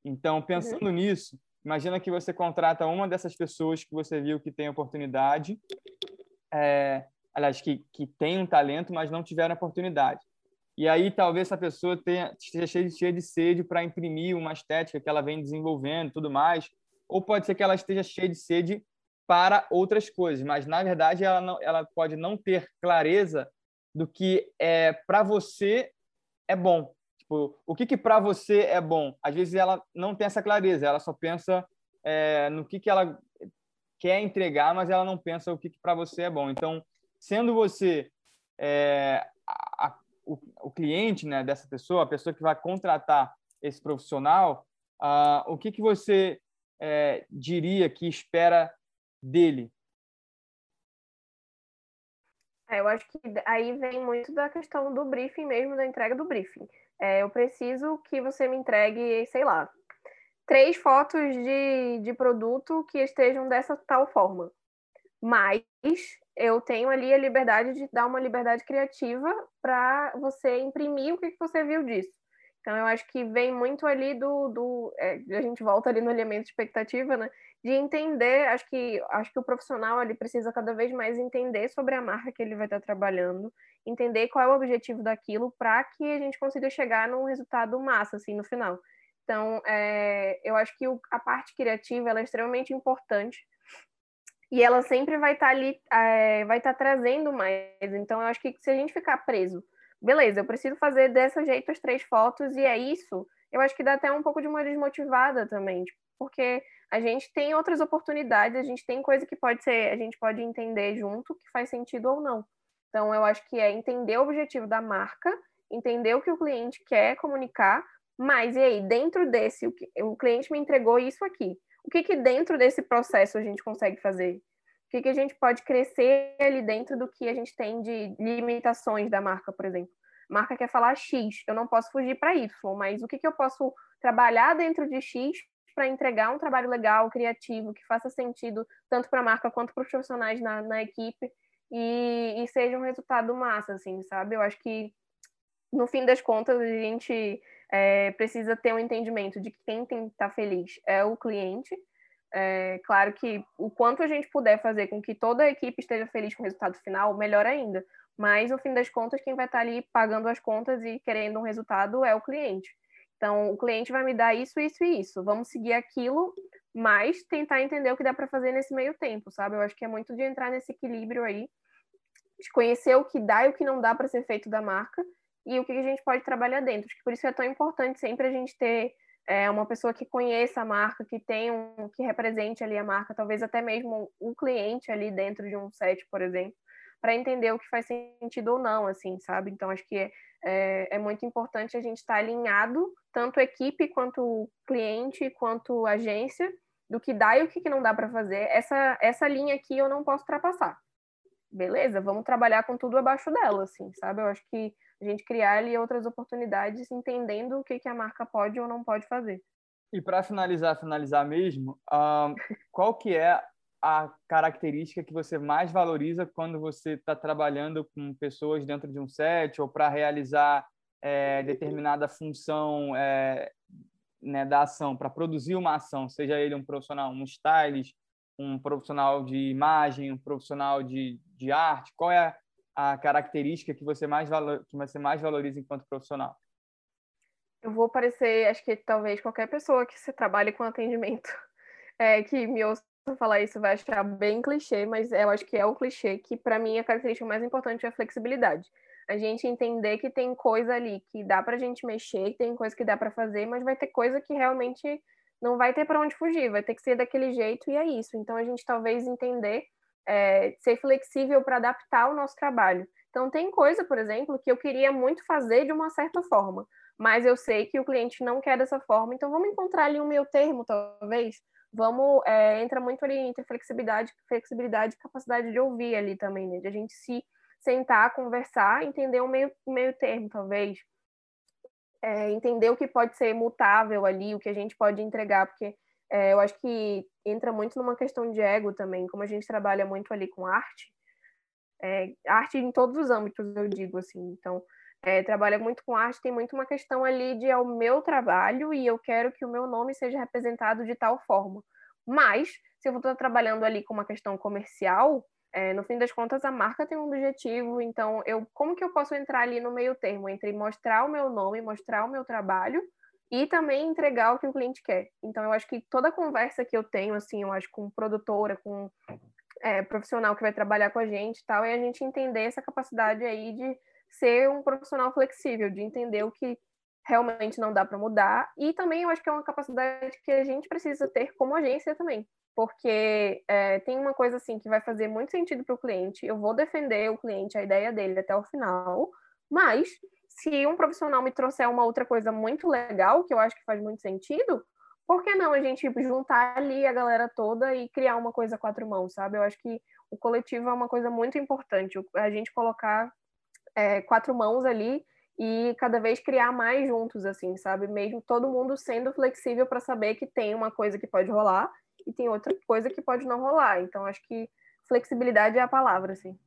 Então, pensando uhum. nisso, imagina que você contrata uma dessas pessoas que você viu que tem oportunidade, é, aliás, que, que tem um talento, mas não tiveram oportunidade. E aí talvez essa pessoa tenha, esteja cheia de, sede para imprimir uma estética que ela vem desenvolvendo tudo mais. Ou pode ser que ela esteja cheia de sede para outras coisas, mas na verdade ela, não, ela pode não ter clareza do que é para você é bom. Tipo, o que, que para você é bom? Às vezes ela não tem essa clareza, ela só pensa é, no que, que ela quer entregar, mas ela não pensa o que, que para você é bom. Então, sendo você é, a, o, o cliente né, dessa pessoa, a pessoa que vai contratar esse profissional, uh, o que, que você é, diria que espera dele? É, eu acho que aí vem muito da questão do briefing mesmo, da entrega do briefing. É, eu preciso que você me entregue, sei lá, três fotos de, de produto que estejam dessa tal forma. Mas eu tenho ali a liberdade de dar uma liberdade criativa para você imprimir o que, que você viu disso. Então, eu acho que vem muito ali do. do é, a gente volta ali no elemento de expectativa, né? De entender, acho que, acho que o profissional ali precisa cada vez mais entender sobre a marca que ele vai estar trabalhando, entender qual é o objetivo daquilo para que a gente consiga chegar num resultado massa, assim, no final. Então, é, eu acho que o, a parte criativa ela é extremamente importante e ela sempre vai estar tá ali, é, vai estar tá trazendo mais. Então, eu acho que se a gente ficar preso, beleza, eu preciso fazer dessa jeito as três fotos e é isso, eu acho que dá até um pouco de uma desmotivada também, tipo, porque a gente tem outras oportunidades, a gente tem coisa que pode ser, a gente pode entender junto que faz sentido ou não. Então, eu acho que é entender o objetivo da marca, entender o que o cliente quer comunicar, mas e aí, dentro desse, o, que, o cliente me entregou isso aqui. O que, que dentro desse processo a gente consegue fazer? O que, que a gente pode crescer ali dentro do que a gente tem de limitações da marca, por exemplo? A marca quer falar X, eu não posso fugir para Y, mas o que, que eu posso trabalhar dentro de X para entregar um trabalho legal, criativo, que faça sentido tanto para a marca quanto para os profissionais na, na equipe e, e, seja um resultado massa, assim, sabe? Eu acho que no fim das contas a gente é, precisa ter um entendimento de que quem tem que estar feliz é o cliente. É, claro que o quanto a gente puder fazer com que toda a equipe esteja feliz com o resultado final, melhor ainda. Mas, no fim das contas, quem vai estar ali pagando as contas e querendo um resultado é o cliente. Então, o cliente vai me dar isso, isso e isso. Vamos seguir aquilo, mas tentar entender o que dá para fazer nesse meio tempo, sabe? Eu acho que é muito de entrar nesse equilíbrio aí, de conhecer o que dá e o que não dá para ser feito da marca e o que a gente pode trabalhar dentro. Por isso é tão importante sempre a gente ter é, uma pessoa que conheça a marca, que tenha um, que represente ali a marca, talvez até mesmo um cliente ali dentro de um set, por exemplo, para entender o que faz sentido ou não, assim, sabe? Então acho que é, é, é muito importante a gente estar tá alinhado, tanto equipe quanto cliente, quanto agência, do que dá e o que não dá para fazer. Essa essa linha aqui eu não posso ultrapassar. Beleza, vamos trabalhar com tudo abaixo dela, assim, sabe? Eu acho que a gente criar ali outras oportunidades, entendendo o que, que a marca pode ou não pode fazer. E para finalizar, finalizar mesmo, um, qual que é a característica que você mais valoriza quando você está trabalhando com pessoas dentro de um set ou para realizar é, determinada função é, né, da ação, para produzir uma ação, seja ele um profissional, um stylist, um profissional de imagem, um profissional de, de arte? Qual é a característica que você mais valor, que você mais valoriza enquanto profissional? Eu vou parecer, acho que talvez qualquer pessoa que trabalhe com atendimento, é, que me ouça falar isso vai achar bem clichê, mas eu acho que é o clichê que para mim a característica mais importante é a flexibilidade. A gente entender que tem coisa ali que dá para a gente mexer, tem coisa que dá para fazer, mas vai ter coisa que realmente não vai ter para onde fugir, vai ter que ser daquele jeito e é isso. Então a gente talvez entender é, ser flexível para adaptar o nosso trabalho. Então, tem coisa, por exemplo, que eu queria muito fazer de uma certa forma, mas eu sei que o cliente não quer dessa forma, então vamos encontrar ali um meio termo, talvez. Vamos, é, entra muito ali entre flexibilidade, flexibilidade e capacidade de ouvir ali também, né? De a gente se sentar, conversar, entender um meio, meio termo, talvez. É, entender o que pode ser mutável ali, o que a gente pode entregar, porque é, eu acho que entra muito numa questão de ego também, como a gente trabalha muito ali com arte, é, arte em todos os âmbitos, eu digo assim. Então, é, trabalha muito com arte, tem muito uma questão ali de é o meu trabalho e eu quero que o meu nome seja representado de tal forma. Mas, se eu estou trabalhando ali com uma questão comercial, é, no fim das contas a marca tem um objetivo, então eu como que eu posso entrar ali no meio termo entre mostrar o meu nome, mostrar o meu trabalho e também entregar o que o cliente quer. Então, eu acho que toda conversa que eu tenho, assim, eu acho com produtora, com é, profissional que vai trabalhar com a gente e tal, é a gente entender essa capacidade aí de ser um profissional flexível, de entender o que realmente não dá para mudar. E também eu acho que é uma capacidade que a gente precisa ter como agência também. Porque é, tem uma coisa assim que vai fazer muito sentido para o cliente. Eu vou defender o cliente, a ideia dele até o final, mas se um profissional me trouxer uma outra coisa muito legal, que eu acho que faz muito sentido, por que não a gente juntar ali a galera toda e criar uma coisa quatro mãos, sabe? Eu acho que o coletivo é uma coisa muito importante, a gente colocar é, quatro mãos ali e cada vez criar mais juntos, assim, sabe? Mesmo todo mundo sendo flexível para saber que tem uma coisa que pode rolar e tem outra coisa que pode não rolar. Então, acho que flexibilidade é a palavra, assim.